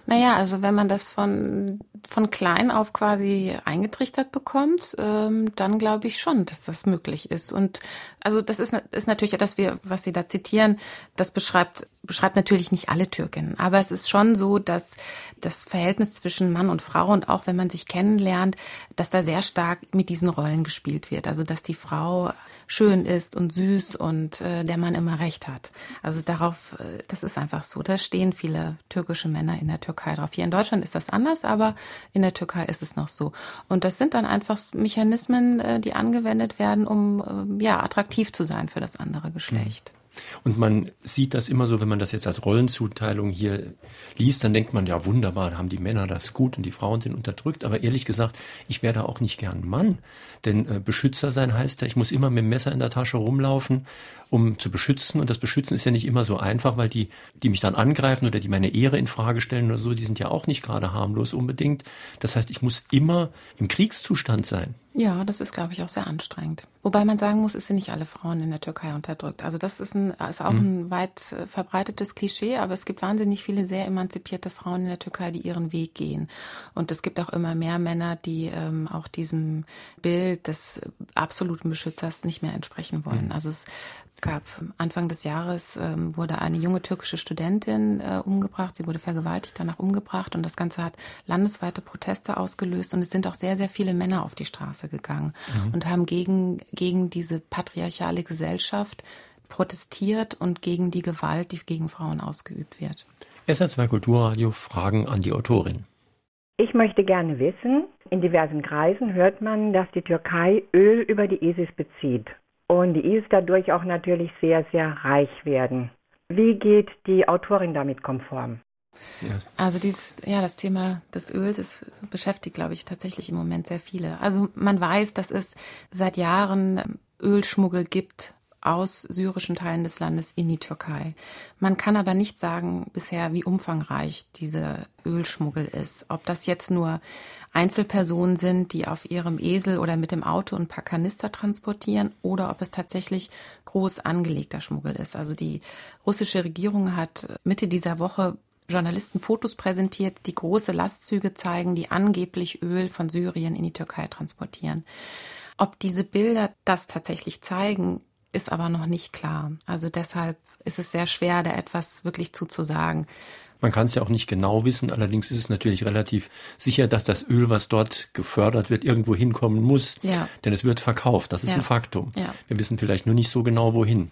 Naja, also wenn man das von, von klein auf quasi eingetrichtert bekommt, ähm, dann glaube ich schon, dass das möglich ist. Und also das ist, ist natürlich, dass wir, was Sie da zitieren, das beschreibt, beschreibt natürlich nicht alle Türkinnen. Aber es ist schon so, dass das Verhältnis zwischen Mann und Frau und auch wenn man sich kennenlernt, dass da sehr stark mit diesen Rollen gespielt wird. Also dass die Frau schön ist und süß und äh, der Mann immer recht hat. Also darauf, äh, das ist einfach so. Da stehen viele türkische Männer in der Türkei drauf. Hier in Deutschland ist das anders, aber in der Türkei ist es noch so. Und das sind dann einfach Mechanismen, äh, die angewendet werden, um äh, ja attraktiv zu sein für das andere Geschlecht. Mhm. Und man sieht das immer so, wenn man das jetzt als Rollenzuteilung hier liest, dann denkt man, ja wunderbar, haben die Männer das gut und die Frauen sind unterdrückt. Aber ehrlich gesagt, ich wäre da auch nicht gern Mann. Denn äh, Beschützer sein heißt ja, ich muss immer mit dem Messer in der Tasche rumlaufen um zu beschützen. Und das Beschützen ist ja nicht immer so einfach, weil die, die mich dann angreifen oder die meine Ehre in Frage stellen oder so, die sind ja auch nicht gerade harmlos unbedingt. Das heißt, ich muss immer im Kriegszustand sein. Ja, das ist, glaube ich, auch sehr anstrengend. Wobei man sagen muss, es sind nicht alle Frauen in der Türkei unterdrückt. Also das ist, ein, ist auch mhm. ein weit äh, verbreitetes Klischee, aber es gibt wahnsinnig viele sehr emanzipierte Frauen in der Türkei, die ihren Weg gehen. Und es gibt auch immer mehr Männer, die ähm, auch diesem Bild des absoluten Beschützers nicht mehr entsprechen wollen. Mhm. Also es gab. Anfang des Jahres ähm, wurde eine junge türkische Studentin äh, umgebracht. Sie wurde vergewaltigt, danach umgebracht und das Ganze hat landesweite Proteste ausgelöst und es sind auch sehr, sehr viele Männer auf die Straße gegangen mhm. und haben gegen, gegen diese patriarchale Gesellschaft protestiert und gegen die Gewalt, die gegen Frauen ausgeübt wird. SR2 Kulturradio Fragen an die Autorin. Ich möchte gerne wissen, in diversen Kreisen hört man, dass die Türkei Öl über die ISIS bezieht und die IS dadurch auch natürlich sehr, sehr reich werden. Wie geht die Autorin damit konform? Also dieses, ja, das Thema des Öls ist, beschäftigt, glaube ich, tatsächlich im Moment sehr viele. Also man weiß, dass es seit Jahren Ölschmuggel gibt aus syrischen Teilen des Landes in die Türkei. Man kann aber nicht sagen bisher, wie umfangreich dieser Ölschmuggel ist. Ob das jetzt nur Einzelpersonen sind, die auf ihrem Esel oder mit dem Auto ein paar Kanister transportieren oder ob es tatsächlich groß angelegter Schmuggel ist. Also die russische Regierung hat Mitte dieser Woche Journalisten Fotos präsentiert, die große Lastzüge zeigen, die angeblich Öl von Syrien in die Türkei transportieren. Ob diese Bilder das tatsächlich zeigen, ist aber noch nicht klar. Also deshalb ist es sehr schwer, da etwas wirklich zuzusagen. Man kann es ja auch nicht genau wissen, allerdings ist es natürlich relativ sicher, dass das Öl, was dort gefördert wird, irgendwo hinkommen muss. Ja. Denn es wird verkauft, das ist ja. ein Faktum. Ja. Wir wissen vielleicht nur nicht so genau, wohin.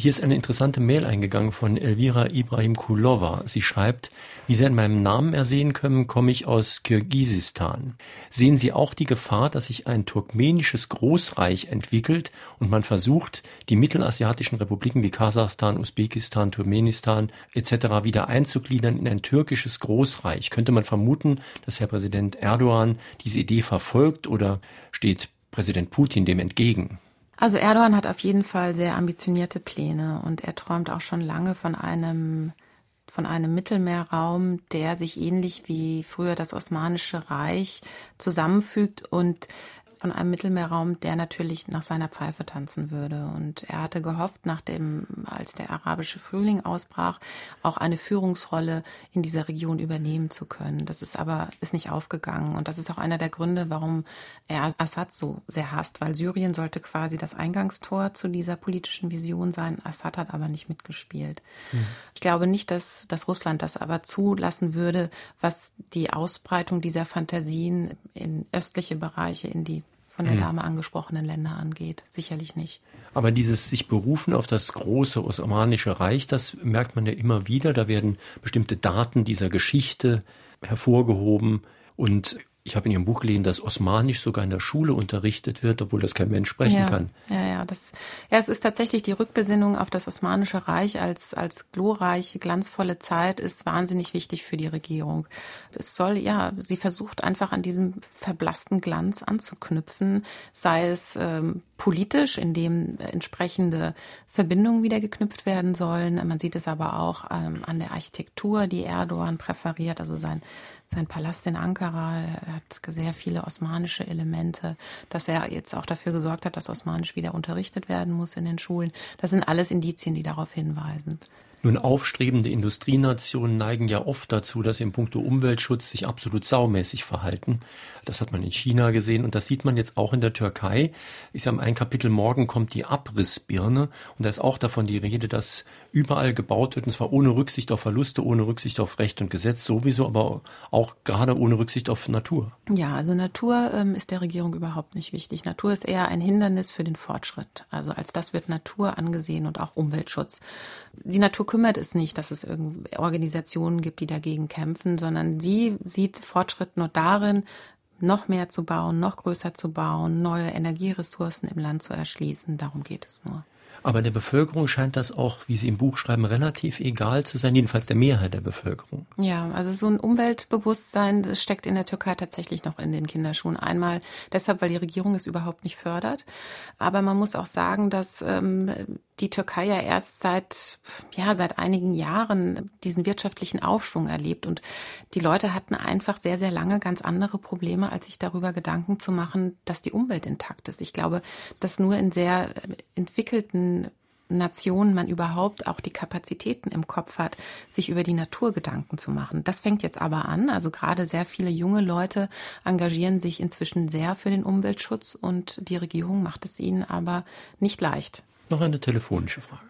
Hier ist eine interessante Mail eingegangen von Elvira Ibrahim Kulova. Sie schreibt, wie Sie an meinem Namen ersehen können, komme ich aus Kirgisistan. Sehen Sie auch die Gefahr, dass sich ein turkmenisches Großreich entwickelt und man versucht, die mittelasiatischen Republiken wie Kasachstan, Usbekistan, Turkmenistan etc. wieder einzugliedern in ein türkisches Großreich? Könnte man vermuten, dass Herr Präsident Erdogan diese Idee verfolgt oder steht Präsident Putin dem entgegen? Also Erdogan hat auf jeden Fall sehr ambitionierte Pläne und er träumt auch schon lange von einem von einem Mittelmeerraum, der sich ähnlich wie früher das Osmanische Reich zusammenfügt und von einem Mittelmeerraum, der natürlich nach seiner Pfeife tanzen würde. Und er hatte gehofft, nach dem, als der arabische Frühling ausbrach, auch eine Führungsrolle in dieser Region übernehmen zu können. Das ist aber, ist nicht aufgegangen. Und das ist auch einer der Gründe, warum er Assad so sehr hasst, weil Syrien sollte quasi das Eingangstor zu dieser politischen Vision sein. Assad hat aber nicht mitgespielt. Mhm. Ich glaube nicht, dass, dass Russland das aber zulassen würde, was die Ausbreitung dieser Fantasien in östliche Bereiche, in die von der hm. Dame angesprochenen Länder angeht. Sicherlich nicht. Aber dieses sich berufen auf das große Osmanische Reich, das merkt man ja immer wieder. Da werden bestimmte Daten dieser Geschichte hervorgehoben. Und ich habe in Ihrem Buch gelesen, dass Osmanisch sogar in der Schule unterrichtet wird, obwohl das kein Mensch sprechen ja, kann. Ja, ja, das, ja, es ist tatsächlich die Rückbesinnung auf das Osmanische Reich als, als glorreiche, glanzvolle Zeit ist wahnsinnig wichtig für die Regierung. Es soll, ja, sie versucht einfach an diesem verblassten Glanz anzuknüpfen, sei es ähm, politisch, indem entsprechende Verbindungen wieder geknüpft werden sollen. Man sieht es aber auch ähm, an der Architektur, die Erdogan präferiert, also sein sein Palast in Ankara hat sehr viele osmanische Elemente, dass er jetzt auch dafür gesorgt hat, dass Osmanisch wieder unterrichtet werden muss in den Schulen. Das sind alles Indizien, die darauf hinweisen. Nun, aufstrebende Industrienationen neigen ja oft dazu, dass sie in puncto Umweltschutz sich absolut saumäßig verhalten. Das hat man in China gesehen und das sieht man jetzt auch in der Türkei. Ich sage, ein Kapitel morgen kommt die Abrissbirne und da ist auch davon die Rede, dass überall gebaut wird, und zwar ohne Rücksicht auf Verluste, ohne Rücksicht auf Recht und Gesetz sowieso, aber auch gerade ohne Rücksicht auf Natur. Ja, also Natur ähm, ist der Regierung überhaupt nicht wichtig. Natur ist eher ein Hindernis für den Fortschritt. Also als das wird Natur angesehen und auch Umweltschutz. Die Natur kümmert es nicht, dass es Organisationen gibt, die dagegen kämpfen, sondern sie sieht Fortschritt nur darin, noch mehr zu bauen, noch größer zu bauen, neue Energieressourcen im Land zu erschließen. Darum geht es nur. Aber der Bevölkerung scheint das auch, wie Sie im Buch schreiben, relativ egal zu sein, jedenfalls der Mehrheit der Bevölkerung. Ja, also so ein Umweltbewusstsein das steckt in der Türkei tatsächlich noch in den Kinderschuhen. Einmal deshalb, weil die Regierung es überhaupt nicht fördert. Aber man muss auch sagen, dass ähm, die Türkei ja erst seit, ja, seit einigen Jahren diesen wirtschaftlichen Aufschwung erlebt. Und die Leute hatten einfach sehr, sehr lange ganz andere Probleme, als sich darüber Gedanken zu machen, dass die Umwelt intakt ist. Ich glaube, dass nur in sehr entwickelten Nationen man überhaupt auch die Kapazitäten im Kopf hat, sich über die Natur Gedanken zu machen. Das fängt jetzt aber an. Also gerade sehr viele junge Leute engagieren sich inzwischen sehr für den Umweltschutz und die Regierung macht es ihnen aber nicht leicht. Noch eine telefonische Frage.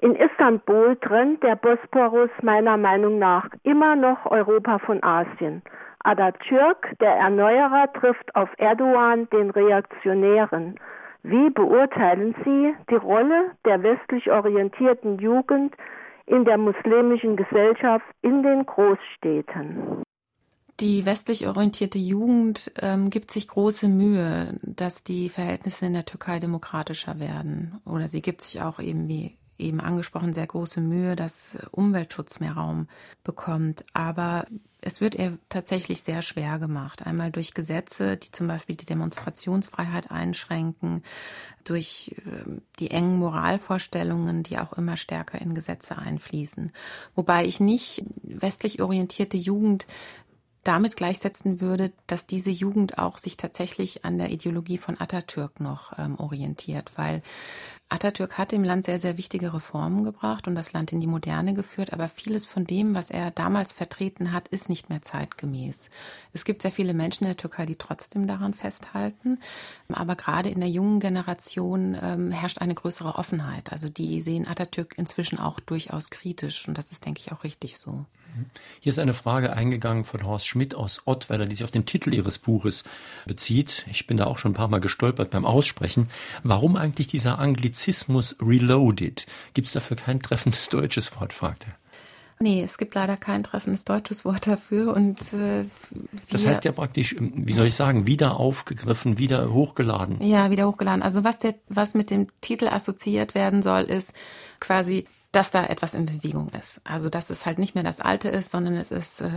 In Istanbul trennt der Bosporus meiner Meinung nach immer noch Europa von Asien. Atatürk, der Erneuerer, trifft auf Erdogan, den Reaktionären. Wie beurteilen Sie die Rolle der westlich orientierten Jugend in der muslimischen Gesellschaft in den Großstädten? Die westlich orientierte Jugend ähm, gibt sich große Mühe, dass die Verhältnisse in der Türkei demokratischer werden. Oder sie gibt sich auch eben, wie eben angesprochen, sehr große Mühe, dass Umweltschutz mehr Raum bekommt. Aber es wird ihr tatsächlich sehr schwer gemacht. Einmal durch Gesetze, die zum Beispiel die Demonstrationsfreiheit einschränken, durch ähm, die engen Moralvorstellungen, die auch immer stärker in Gesetze einfließen. Wobei ich nicht westlich orientierte Jugend damit gleichsetzen würde, dass diese Jugend auch sich tatsächlich an der Ideologie von Atatürk noch ähm, orientiert, weil Atatürk hat dem Land sehr, sehr wichtige Reformen gebracht und das Land in die Moderne geführt, aber vieles von dem, was er damals vertreten hat, ist nicht mehr zeitgemäß. Es gibt sehr viele Menschen in der Türkei, die trotzdem daran festhalten, aber gerade in der jungen Generation ähm, herrscht eine größere Offenheit. Also die sehen Atatürk inzwischen auch durchaus kritisch und das ist, denke ich, auch richtig so. Hier ist eine Frage eingegangen von Horst Schmidt aus Ottweiler, die sich auf den Titel Ihres Buches bezieht. Ich bin da auch schon ein paar Mal gestolpert beim Aussprechen. Warum eigentlich dieser Anglizismus Reloaded? Gibt es dafür kein treffendes deutsches Wort, fragt er. Nee, es gibt leider kein treffendes deutsches Wort dafür und äh, das heißt ja praktisch, ähm, wie soll ich sagen, wieder aufgegriffen, wieder hochgeladen. Ja, wieder hochgeladen. Also was der, was mit dem Titel assoziiert werden soll, ist quasi dass da etwas in Bewegung ist. Also dass es halt nicht mehr das Alte ist, sondern es ist äh,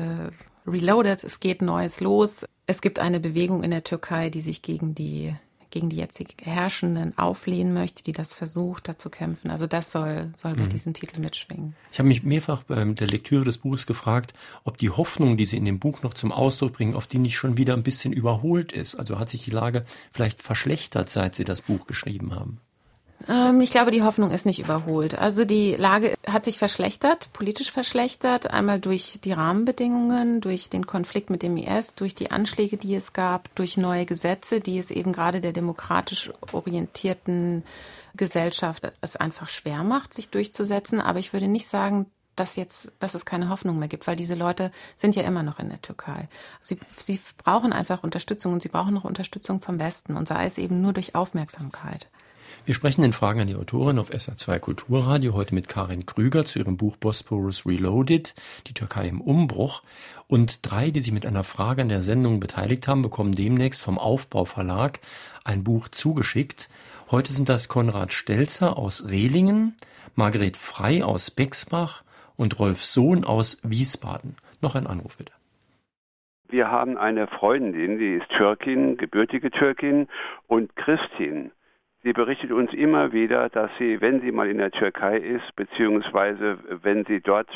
reloaded, es geht Neues los. Es gibt eine Bewegung in der Türkei, die sich gegen die gegen die jetzig Herrschenden auflehnen möchte, die das versucht, da zu kämpfen. Also das soll, soll bei mhm. diesem Titel mitschwingen. Ich habe mich mehrfach bei der Lektüre des Buches gefragt, ob die Hoffnung, die Sie in dem Buch noch zum Ausdruck bringen, auf die nicht schon wieder ein bisschen überholt ist. Also hat sich die Lage vielleicht verschlechtert, seit Sie das Buch geschrieben haben? Ähm, ich glaube, die Hoffnung ist nicht überholt. Also die Lage hat sich verschlechtert, politisch verschlechtert, einmal durch die Rahmenbedingungen, durch den Konflikt mit dem IS, durch die Anschläge, die es gab, durch neue Gesetze, die es eben gerade der demokratisch orientierten Gesellschaft es einfach schwer macht, sich durchzusetzen. Aber ich würde nicht sagen, dass jetzt, dass es keine Hoffnung mehr gibt, weil diese Leute sind ja immer noch in der Türkei. Sie, sie brauchen einfach Unterstützung und sie brauchen noch Unterstützung vom Westen und sei es eben nur durch Aufmerksamkeit. Wir sprechen in Fragen an die Autorin auf SA2 Kulturradio heute mit Karin Krüger zu ihrem Buch Bosporus Reloaded, die Türkei im Umbruch. Und drei, die sich mit einer Frage an der Sendung beteiligt haben, bekommen demnächst vom Aufbau Verlag ein Buch zugeschickt. Heute sind das Konrad Stelzer aus Rehlingen, Margret Frei aus Bexbach und Rolf Sohn aus Wiesbaden. Noch ein Anruf bitte. Wir haben eine Freundin, die ist Türkin, gebürtige Türkin und Christin. Sie berichtet uns immer wieder, dass sie, wenn sie mal in der Türkei ist, beziehungsweise wenn sie dort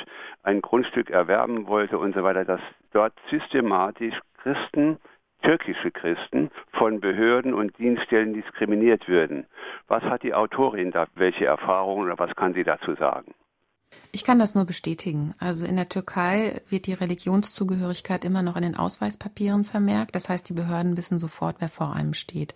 ein Grundstück erwerben wollte und so weiter, dass dort systematisch Christen, türkische Christen, von Behörden und Dienststellen diskriminiert würden. Was hat die Autorin da, welche Erfahrungen oder was kann sie dazu sagen? Ich kann das nur bestätigen. Also in der Türkei wird die Religionszugehörigkeit immer noch in den Ausweispapieren vermerkt. Das heißt, die Behörden wissen sofort, wer vor einem steht.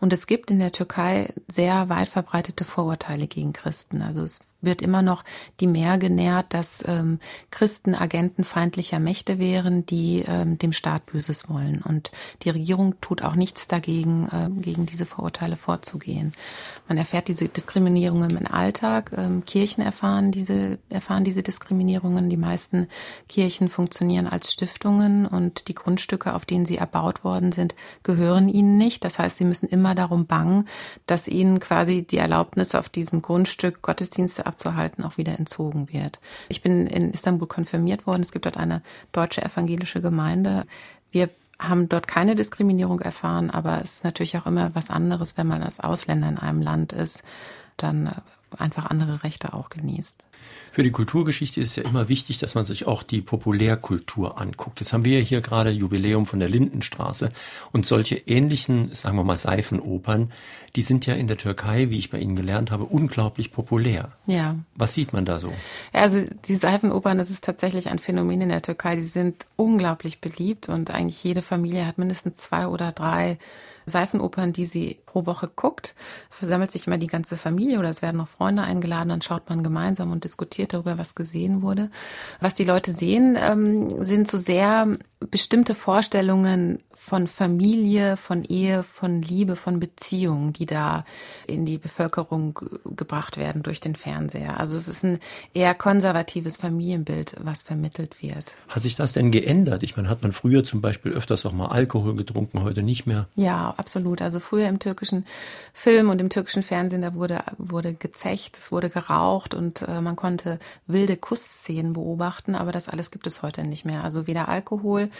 Und es gibt in der Türkei sehr weit verbreitete Vorurteile gegen Christen. Also es wird immer noch die mehr genährt, dass ähm, Christen Agenten feindlicher Mächte wären, die ähm, dem Staat Böses wollen. Und die Regierung tut auch nichts dagegen, ähm, gegen diese Vorurteile vorzugehen. Man erfährt diese Diskriminierungen im Alltag. Ähm, Kirchen erfahren diese, erfahren diese Diskriminierungen. Die meisten Kirchen funktionieren als Stiftungen und die Grundstücke, auf denen sie erbaut worden sind, gehören ihnen nicht. Das heißt, sie müssen immer darum bangen, dass ihnen quasi die Erlaubnis auf diesem Grundstück Gottesdienste abzuhalten, auch wieder entzogen wird. Ich bin in Istanbul konfirmiert worden. Es gibt dort eine deutsche evangelische Gemeinde. Wir haben dort keine Diskriminierung erfahren, aber es ist natürlich auch immer was anderes, wenn man als Ausländer in einem Land ist, dann einfach andere Rechte auch genießt. Für die Kulturgeschichte ist es ja immer wichtig, dass man sich auch die Populärkultur anguckt. Jetzt haben wir ja hier gerade Jubiläum von der Lindenstraße und solche ähnlichen, sagen wir mal, Seifenopern, die sind ja in der Türkei, wie ich bei Ihnen gelernt habe, unglaublich populär. Ja. Was sieht man da so? Also die Seifenopern, das ist tatsächlich ein Phänomen in der Türkei. Die sind unglaublich beliebt und eigentlich jede Familie hat mindestens zwei oder drei Seifenopern, die sie pro Woche guckt, versammelt sich immer die ganze Familie oder es werden noch Freunde eingeladen, dann schaut man gemeinsam und diskutiert darüber, was gesehen wurde. Was die Leute sehen, ähm, sind so sehr bestimmte Vorstellungen von Familie, von Ehe, von Liebe, von Beziehung, die da in die Bevölkerung gebracht werden durch den Fernseher. Also es ist ein eher konservatives Familienbild, was vermittelt wird. Hat sich das denn geändert? Ich meine, hat man früher zum Beispiel öfters auch mal Alkohol getrunken, heute nicht mehr? Ja, absolut. Also früher im türkischen Film und im türkischen Fernsehen, da wurde, wurde gezecht, es wurde geraucht und äh, man konnte wilde Kussszenen beobachten, aber das alles gibt es heute nicht mehr. Also weder Alkohol,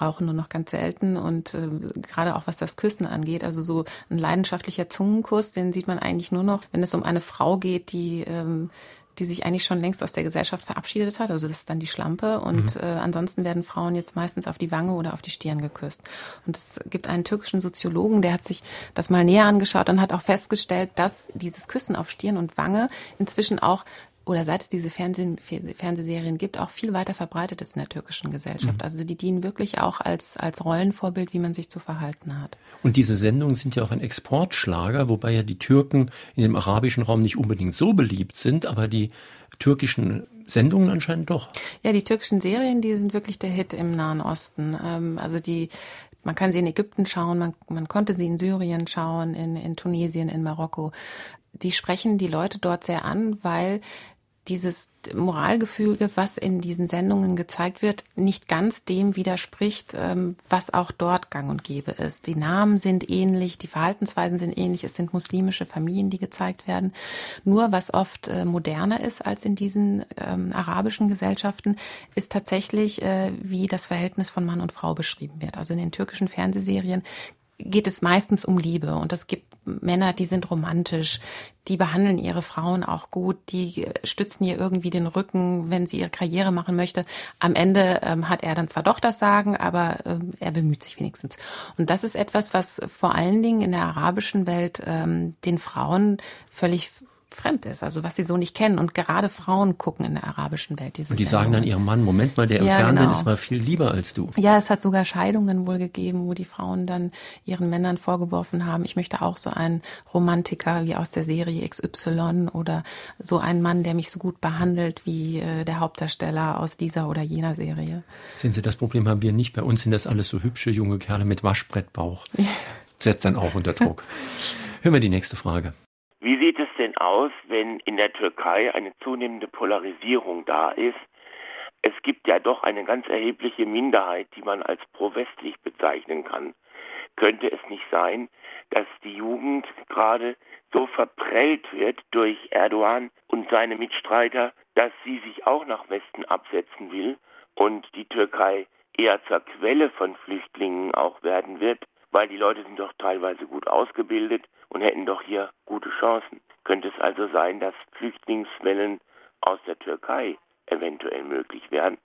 rauchen nur noch ganz selten und äh, gerade auch was das Küssen angeht, also so ein leidenschaftlicher Zungenkuss, den sieht man eigentlich nur noch, wenn es um eine Frau geht, die ähm, die sich eigentlich schon längst aus der Gesellschaft verabschiedet hat. Also das ist dann die Schlampe. Und mhm. äh, ansonsten werden Frauen jetzt meistens auf die Wange oder auf die Stirn geküsst. Und es gibt einen türkischen Soziologen, der hat sich das mal näher angeschaut und hat auch festgestellt, dass dieses Küssen auf Stirn und Wange inzwischen auch oder seit es diese Fernseh Fernsehserien gibt, auch viel weiter verbreitet ist in der türkischen Gesellschaft. Mhm. Also die dienen wirklich auch als, als Rollenvorbild, wie man sich zu verhalten hat. Und diese Sendungen sind ja auch ein Exportschlager, wobei ja die Türken in dem arabischen Raum nicht unbedingt so beliebt sind, aber die türkischen Sendungen anscheinend doch. Ja, die türkischen Serien, die sind wirklich der Hit im Nahen Osten. Ähm, also die man kann sie in Ägypten schauen, man, man konnte sie in Syrien schauen, in, in Tunesien, in Marokko. Die sprechen die Leute dort sehr an, weil dieses Moralgefüge, was in diesen Sendungen gezeigt wird, nicht ganz dem widerspricht, ähm, was auch dort gang und gäbe ist. Die Namen sind ähnlich, die Verhaltensweisen sind ähnlich, es sind muslimische Familien, die gezeigt werden. Nur was oft äh, moderner ist als in diesen ähm, arabischen Gesellschaften, ist tatsächlich, äh, wie das Verhältnis von Mann und Frau beschrieben wird. Also in den türkischen Fernsehserien geht es meistens um Liebe und es gibt Männer, die sind romantisch, die behandeln ihre Frauen auch gut, die stützen ihr irgendwie den Rücken, wenn sie ihre Karriere machen möchte. Am Ende ähm, hat er dann zwar doch das Sagen, aber ähm, er bemüht sich wenigstens. Und das ist etwas, was vor allen Dingen in der arabischen Welt ähm, den Frauen völlig fremd ist, also was sie so nicht kennen. Und gerade Frauen gucken in der arabischen Welt diese Und die Sendungen. sagen dann ihrem Mann, Moment mal, der im ja, Fernsehen genau. ist mal viel lieber als du. Ja, es hat sogar Scheidungen wohl gegeben, wo die Frauen dann ihren Männern vorgeworfen haben, ich möchte auch so einen Romantiker wie aus der Serie XY oder so einen Mann, der mich so gut behandelt wie äh, der Hauptdarsteller aus dieser oder jener Serie. Sehen Sie, das Problem haben wir nicht. Bei uns sind das alles so hübsche junge Kerle mit Waschbrettbauch. Setzt dann auch unter Druck. Hören wir die nächste Frage. Wie sieht es denn aus, wenn in der Türkei eine zunehmende Polarisierung da ist? Es gibt ja doch eine ganz erhebliche Minderheit, die man als pro-westlich bezeichnen kann. Könnte es nicht sein, dass die Jugend gerade so verprellt wird durch Erdogan und seine Mitstreiter, dass sie sich auch nach Westen absetzen will und die Türkei eher zur Quelle von Flüchtlingen auch werden wird, weil die Leute sind doch teilweise gut ausgebildet und hätten doch hier gute Chancen. Könnte es also sein, dass Flüchtlingswellen aus der Türkei eventuell möglich werden?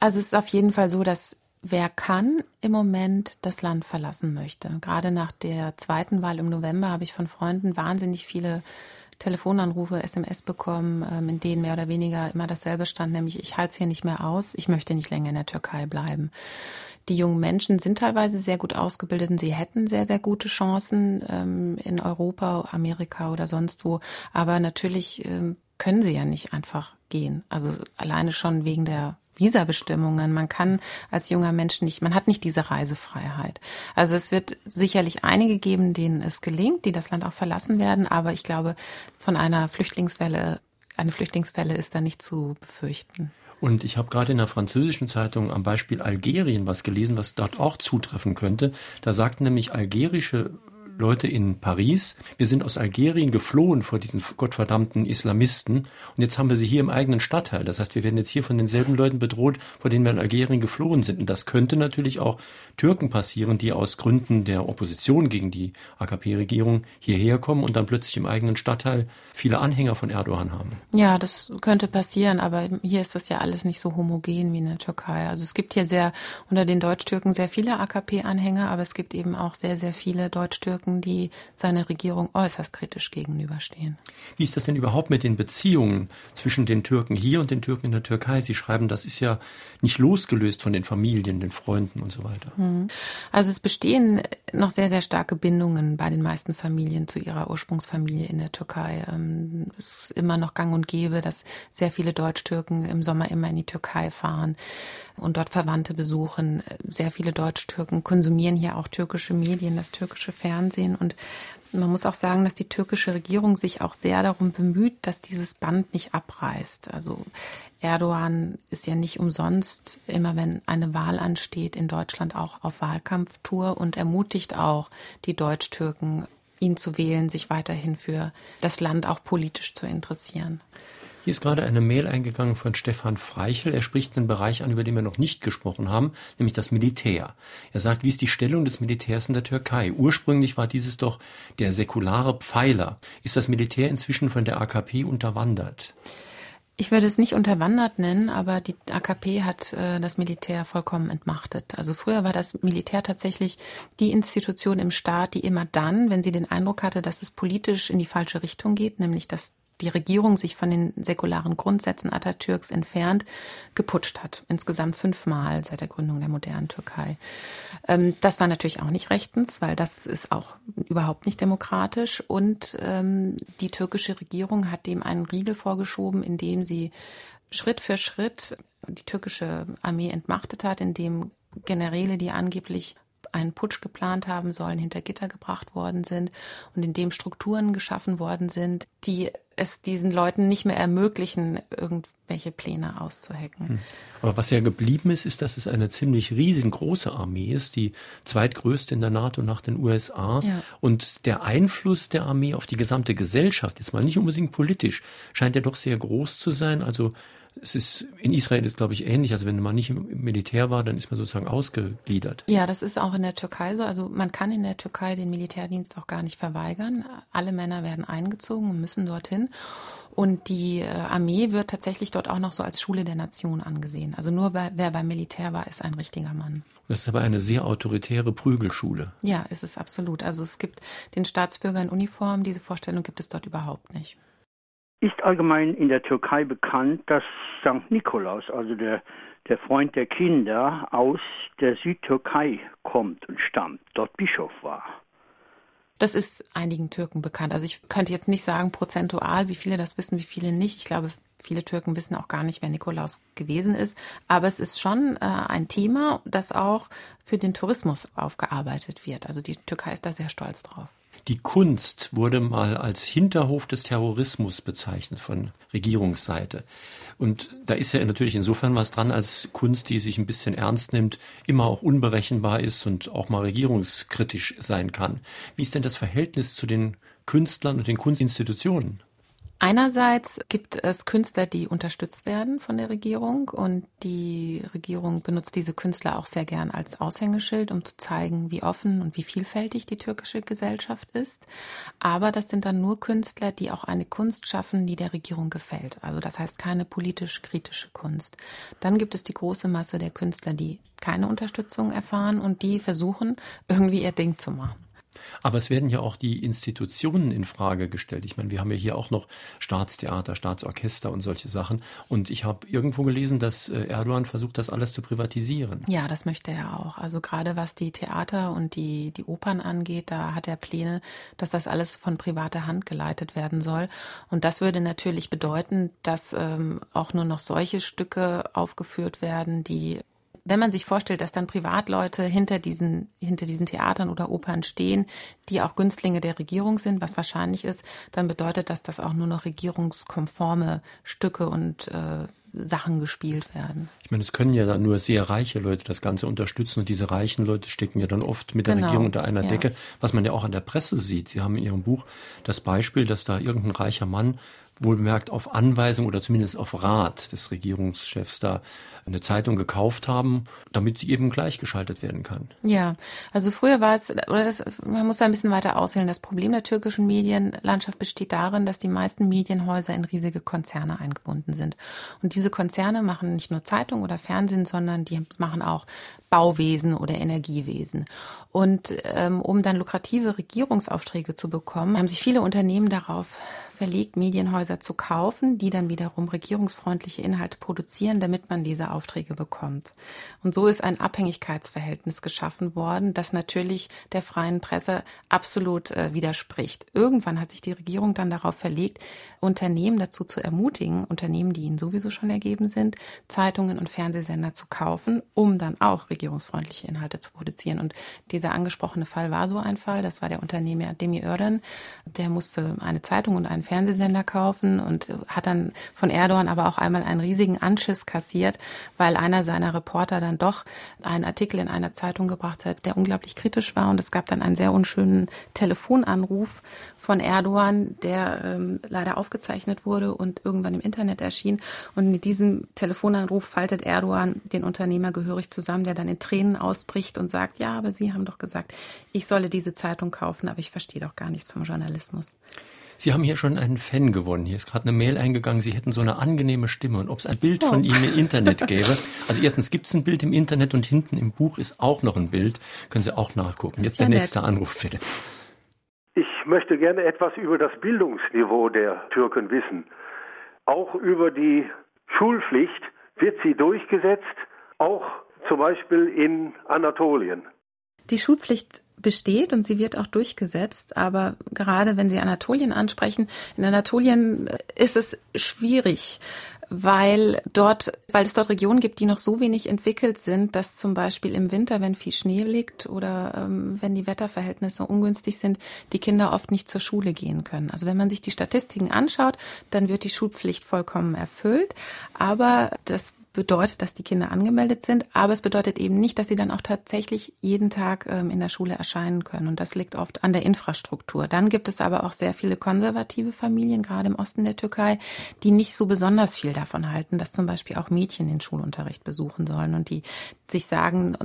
Also es ist auf jeden Fall so, dass wer kann im Moment das Land verlassen möchte. Gerade nach der zweiten Wahl im November habe ich von Freunden wahnsinnig viele Telefonanrufe, SMS bekommen, ähm, in denen mehr oder weniger immer dasselbe stand, nämlich ich halte es hier nicht mehr aus, ich möchte nicht länger in der Türkei bleiben. Die jungen Menschen sind teilweise sehr gut ausgebildet und sie hätten sehr, sehr gute Chancen ähm, in Europa, Amerika oder sonst wo. Aber natürlich ähm, können sie ja nicht einfach gehen. Also alleine schon wegen der Visabestimmungen. Man kann als junger Mensch nicht, man hat nicht diese Reisefreiheit. Also es wird sicherlich einige geben, denen es gelingt, die das Land auch verlassen werden. Aber ich glaube, von einer Flüchtlingswelle, eine Flüchtlingswelle ist da nicht zu befürchten. Und ich habe gerade in der französischen Zeitung am Beispiel Algerien was gelesen, was dort auch zutreffen könnte. Da sagten nämlich algerische Leute in Paris. Wir sind aus Algerien geflohen vor diesen gottverdammten Islamisten und jetzt haben wir sie hier im eigenen Stadtteil. Das heißt, wir werden jetzt hier von denselben Leuten bedroht, vor denen wir in Algerien geflohen sind. Und das könnte natürlich auch Türken passieren, die aus Gründen der Opposition gegen die AKP-Regierung hierher kommen und dann plötzlich im eigenen Stadtteil viele Anhänger von Erdogan haben. Ja, das könnte passieren, aber hier ist das ja alles nicht so homogen wie in der Türkei. Also es gibt hier sehr unter den Deutschtürken sehr viele AKP-Anhänger, aber es gibt eben auch sehr, sehr viele Deutschtürken, die seiner Regierung äußerst kritisch gegenüberstehen. Wie ist das denn überhaupt mit den Beziehungen zwischen den Türken hier und den Türken in der Türkei? Sie schreiben, das ist ja nicht losgelöst von den Familien, den Freunden und so weiter. Mhm. Also es bestehen noch sehr, sehr starke Bindungen bei den meisten Familien zu ihrer Ursprungsfamilie in der Türkei. Ähm, es ist immer noch gang und gäbe, dass sehr viele Deutsch-Türken im Sommer immer in die Türkei fahren und dort Verwandte besuchen. Sehr viele Deutsch-Türken konsumieren hier auch türkische Medien, das türkische Fernsehen. Fernsehen und man muss auch sagen, dass die türkische Regierung sich auch sehr darum bemüht, dass dieses Band nicht abreißt. Also Erdogan ist ja nicht umsonst, immer wenn eine Wahl ansteht, in Deutschland auch auf Wahlkampftour und ermutigt auch die Deutsch-Türken, ihn zu wählen, sich weiterhin für das Land auch politisch zu interessieren. Hier ist gerade eine Mail eingegangen von Stefan Freichel. Er spricht einen Bereich an, über den wir noch nicht gesprochen haben, nämlich das Militär. Er sagt, wie ist die Stellung des Militärs in der Türkei? Ursprünglich war dieses doch der säkulare Pfeiler. Ist das Militär inzwischen von der AKP unterwandert? Ich würde es nicht unterwandert nennen, aber die AKP hat äh, das Militär vollkommen entmachtet. Also früher war das Militär tatsächlich die Institution im Staat, die immer dann, wenn sie den Eindruck hatte, dass es politisch in die falsche Richtung geht, nämlich dass die Regierung sich von den säkularen Grundsätzen Atatürks entfernt, geputscht hat. Insgesamt fünfmal seit der Gründung der modernen Türkei. Ähm, das war natürlich auch nicht rechtens, weil das ist auch überhaupt nicht demokratisch. Und ähm, die türkische Regierung hat dem einen Riegel vorgeschoben, indem sie Schritt für Schritt die türkische Armee entmachtet hat, indem Generäle, die angeblich einen Putsch geplant haben sollen, hinter Gitter gebracht worden sind und in dem Strukturen geschaffen worden sind, die es diesen Leuten nicht mehr ermöglichen, irgendwelche Pläne auszuhacken. Hm. Aber was ja geblieben ist, ist, dass es eine ziemlich riesengroße Armee ist, die zweitgrößte in der NATO nach den USA. Ja. Und der Einfluss der Armee auf die gesamte Gesellschaft, jetzt mal nicht unbedingt politisch, scheint ja doch sehr groß zu sein. Also es ist in Israel ist glaube ich ähnlich. Also wenn man nicht im Militär war, dann ist man sozusagen ausgegliedert. Ja, das ist auch in der Türkei so. Also man kann in der Türkei den Militärdienst auch gar nicht verweigern. Alle Männer werden eingezogen und müssen dorthin. Und die äh, Armee wird tatsächlich dort auch noch so als Schule der Nation angesehen. Also nur wer, wer beim Militär war, ist ein richtiger Mann. Das ist aber eine sehr autoritäre Prügelschule. Ja, ist es absolut. Also es gibt den Staatsbürger in Uniform. Diese Vorstellung gibt es dort überhaupt nicht ist allgemein in der Türkei bekannt, dass St. Nikolaus, also der, der Freund der Kinder, aus der Südtürkei kommt und stammt, dort Bischof war. Das ist einigen Türken bekannt. Also ich könnte jetzt nicht sagen prozentual, wie viele das wissen, wie viele nicht. Ich glaube, viele Türken wissen auch gar nicht, wer Nikolaus gewesen ist. Aber es ist schon äh, ein Thema, das auch für den Tourismus aufgearbeitet wird. Also die Türkei ist da sehr stolz drauf. Die Kunst wurde mal als Hinterhof des Terrorismus bezeichnet von Regierungsseite. Und da ist ja natürlich insofern was dran, als Kunst, die sich ein bisschen ernst nimmt, immer auch unberechenbar ist und auch mal regierungskritisch sein kann. Wie ist denn das Verhältnis zu den Künstlern und den Kunstinstitutionen? Einerseits gibt es Künstler, die unterstützt werden von der Regierung und die Regierung benutzt diese Künstler auch sehr gern als Aushängeschild, um zu zeigen, wie offen und wie vielfältig die türkische Gesellschaft ist. Aber das sind dann nur Künstler, die auch eine Kunst schaffen, die der Regierung gefällt. Also das heißt keine politisch kritische Kunst. Dann gibt es die große Masse der Künstler, die keine Unterstützung erfahren und die versuchen, irgendwie ihr Ding zu machen. Aber es werden ja auch die Institutionen in Frage gestellt. Ich meine, wir haben ja hier auch noch Staatstheater, Staatsorchester und solche Sachen. Und ich habe irgendwo gelesen, dass äh, Erdogan versucht, das alles zu privatisieren. Ja, das möchte er auch. Also gerade was die Theater und die, die Opern angeht, da hat er Pläne, dass das alles von privater Hand geleitet werden soll. Und das würde natürlich bedeuten, dass ähm, auch nur noch solche Stücke aufgeführt werden, die wenn man sich vorstellt, dass dann Privatleute hinter diesen, hinter diesen Theatern oder Opern stehen, die auch Günstlinge der Regierung sind, was wahrscheinlich ist, dann bedeutet das, dass auch nur noch regierungskonforme Stücke und äh, Sachen gespielt werden. Ich meine, es können ja dann nur sehr reiche Leute das Ganze unterstützen und diese reichen Leute stecken ja dann oft mit der genau, Regierung unter einer ja. Decke, was man ja auch an der Presse sieht. Sie haben in Ihrem Buch das Beispiel, dass da irgendein reicher Mann wohlbemerkt auf Anweisung oder zumindest auf Rat des Regierungschefs da eine Zeitung gekauft haben, damit sie eben gleichgeschaltet werden kann. Ja, also früher war es, oder das, man muss da ein bisschen weiter aushöhlen. Das Problem der türkischen Medienlandschaft besteht darin, dass die meisten Medienhäuser in riesige Konzerne eingebunden sind. Und diese Konzerne machen nicht nur Zeitung oder Fernsehen, sondern die machen auch Bauwesen oder Energiewesen. Und ähm, um dann lukrative Regierungsaufträge zu bekommen, haben sich viele Unternehmen darauf verlegt, Medienhäuser zu kaufen, die dann wiederum regierungsfreundliche Inhalte produzieren, damit man diese Aufträge bekommt. Und so ist ein Abhängigkeitsverhältnis geschaffen worden, das natürlich der freien Presse absolut äh, widerspricht. Irgendwann hat sich die Regierung dann darauf verlegt, Unternehmen dazu zu ermutigen, Unternehmen, die ihnen sowieso schon ergeben sind, Zeitungen und Fernsehsender zu kaufen, um dann auch regierungsfreundliche Inhalte zu produzieren. Und dieser angesprochene Fall war so ein Fall. Das war der Unternehmer Demi Örden. Der musste eine Zeitung und einen Fernsehsender kaufen und hat dann von Erdogan aber auch einmal einen riesigen Anschiss kassiert, weil einer seiner Reporter dann doch einen Artikel in einer Zeitung gebracht hat, der unglaublich kritisch war. Und es gab dann einen sehr unschönen Telefonanruf von Erdogan, der ähm, leider aufgezeichnet wurde und irgendwann im Internet erschien. Und mit diesem Telefonanruf faltet Erdogan den Unternehmer gehörig zusammen, der dann in Tränen ausbricht und sagt, ja, aber Sie haben doch gesagt, ich solle diese Zeitung kaufen, aber ich verstehe doch gar nichts vom Journalismus. Sie haben hier schon einen Fan gewonnen. Hier ist gerade eine Mail eingegangen. Sie hätten so eine angenehme Stimme. Und ob es ein Bild oh. von Ihnen im Internet gäbe. Also erstens gibt es ein Bild im Internet und hinten im Buch ist auch noch ein Bild. Können Sie auch nachgucken. Jetzt der nett. nächste Anruf bitte. Ich möchte gerne etwas über das Bildungsniveau der Türken wissen. Auch über die Schulpflicht wird sie durchgesetzt, auch zum Beispiel in Anatolien. Die Schulpflicht besteht und sie wird auch durchgesetzt. Aber gerade wenn Sie Anatolien ansprechen, in Anatolien ist es schwierig, weil dort, weil es dort Regionen gibt, die noch so wenig entwickelt sind, dass zum Beispiel im Winter, wenn viel Schnee liegt oder ähm, wenn die Wetterverhältnisse ungünstig sind, die Kinder oft nicht zur Schule gehen können. Also wenn man sich die Statistiken anschaut, dann wird die Schulpflicht vollkommen erfüllt. Aber das bedeutet, dass die Kinder angemeldet sind, aber es bedeutet eben nicht, dass sie dann auch tatsächlich jeden Tag ähm, in der Schule erscheinen können. Und das liegt oft an der Infrastruktur. Dann gibt es aber auch sehr viele konservative Familien, gerade im Osten der Türkei, die nicht so besonders viel davon halten, dass zum Beispiel auch Mädchen den Schulunterricht besuchen sollen und die sich sagen,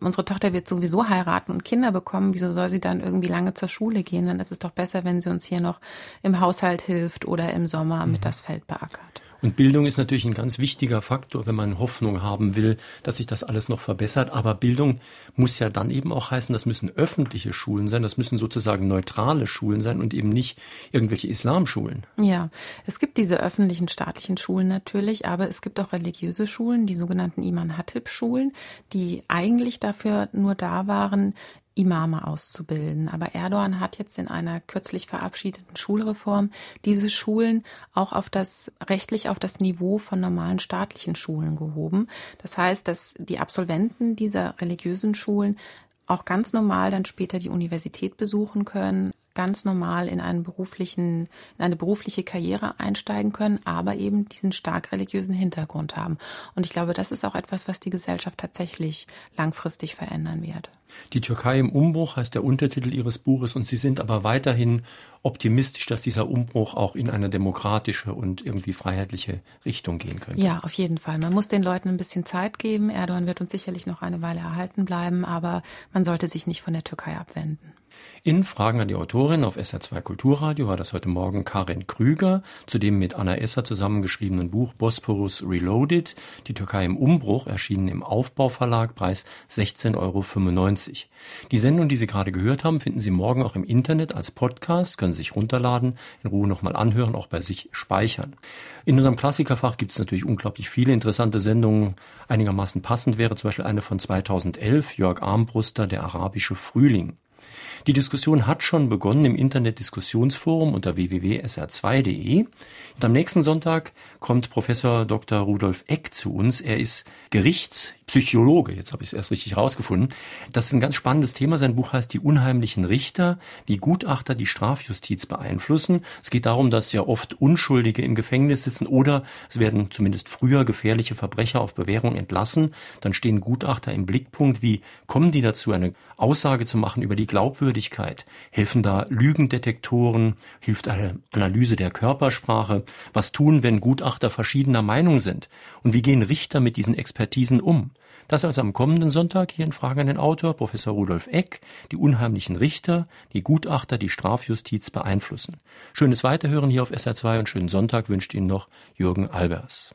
unsere Tochter wird sowieso heiraten und Kinder bekommen, wieso soll sie dann irgendwie lange zur Schule gehen? Dann ist es doch besser, wenn sie uns hier noch im Haushalt hilft oder im Sommer mit mhm. das Feld beackert. Und Bildung ist natürlich ein ganz wichtiger Faktor, wenn man Hoffnung haben will, dass sich das alles noch verbessert. Aber Bildung muss ja dann eben auch heißen, das müssen öffentliche Schulen sein, das müssen sozusagen neutrale Schulen sein und eben nicht irgendwelche Islamschulen. Ja, es gibt diese öffentlichen staatlichen Schulen natürlich, aber es gibt auch religiöse Schulen, die sogenannten Iman Hatib Schulen, die eigentlich dafür nur da waren, Imame auszubilden. Aber Erdogan hat jetzt in einer kürzlich verabschiedeten Schulreform diese Schulen auch auf das rechtlich auf das Niveau von normalen staatlichen Schulen gehoben. Das heißt, dass die Absolventen dieser religiösen Schulen auch ganz normal dann später die Universität besuchen können, ganz normal in einen beruflichen, in eine berufliche Karriere einsteigen können, aber eben diesen stark religiösen Hintergrund haben. Und ich glaube, das ist auch etwas, was die Gesellschaft tatsächlich langfristig verändern wird. Die Türkei im Umbruch heißt der Untertitel Ihres Buches und Sie sind aber weiterhin optimistisch, dass dieser Umbruch auch in eine demokratische und irgendwie freiheitliche Richtung gehen könnte. Ja, auf jeden Fall. Man muss den Leuten ein bisschen Zeit geben. Erdogan wird uns sicherlich noch eine Weile erhalten bleiben, aber man sollte sich nicht von der Türkei abwenden. In Fragen an die Autorin auf SR2 Kulturradio war das heute Morgen Karin Krüger zu dem mit Anna Esser zusammengeschriebenen Buch Bosporus Reloaded, die Türkei im Umbruch, erschienen im Aufbauverlag, Preis 16,95 Euro. Die Sendung, die Sie gerade gehört haben, finden Sie morgen auch im Internet als Podcast, können Sie sich runterladen, in Ruhe nochmal anhören, auch bei sich speichern. In unserem Klassikerfach gibt es natürlich unglaublich viele interessante Sendungen. Einigermaßen passend wäre zum Beispiel eine von 2011, Jörg Armbruster, Der arabische Frühling. Die Diskussion hat schon begonnen im Internet-Diskussionsforum unter www.sr2.de. Und am nächsten Sonntag kommt Professor Dr. Rudolf Eck zu uns. Er ist Gerichtspsychologe. Jetzt habe ich es erst richtig rausgefunden. Das ist ein ganz spannendes Thema. Sein Buch heißt Die unheimlichen Richter, wie Gutachter die Strafjustiz beeinflussen. Es geht darum, dass ja oft Unschuldige im Gefängnis sitzen oder es werden zumindest früher gefährliche Verbrecher auf Bewährung entlassen. Dann stehen Gutachter im Blickpunkt. Wie kommen die dazu, eine Aussage zu machen über die Glaubwürdigkeit? Helfen da Lügendetektoren? Hilft eine Analyse der Körpersprache? Was tun, wenn Gutachter verschiedener Meinung sind? Und wie gehen Richter mit diesen Expertisen um? Das also am kommenden Sonntag hier in Frage an den Autor, Professor Rudolf Eck, die unheimlichen Richter, die Gutachter, die Strafjustiz beeinflussen. Schönes Weiterhören hier auf SR2 und schönen Sonntag wünscht Ihnen noch Jürgen Albers.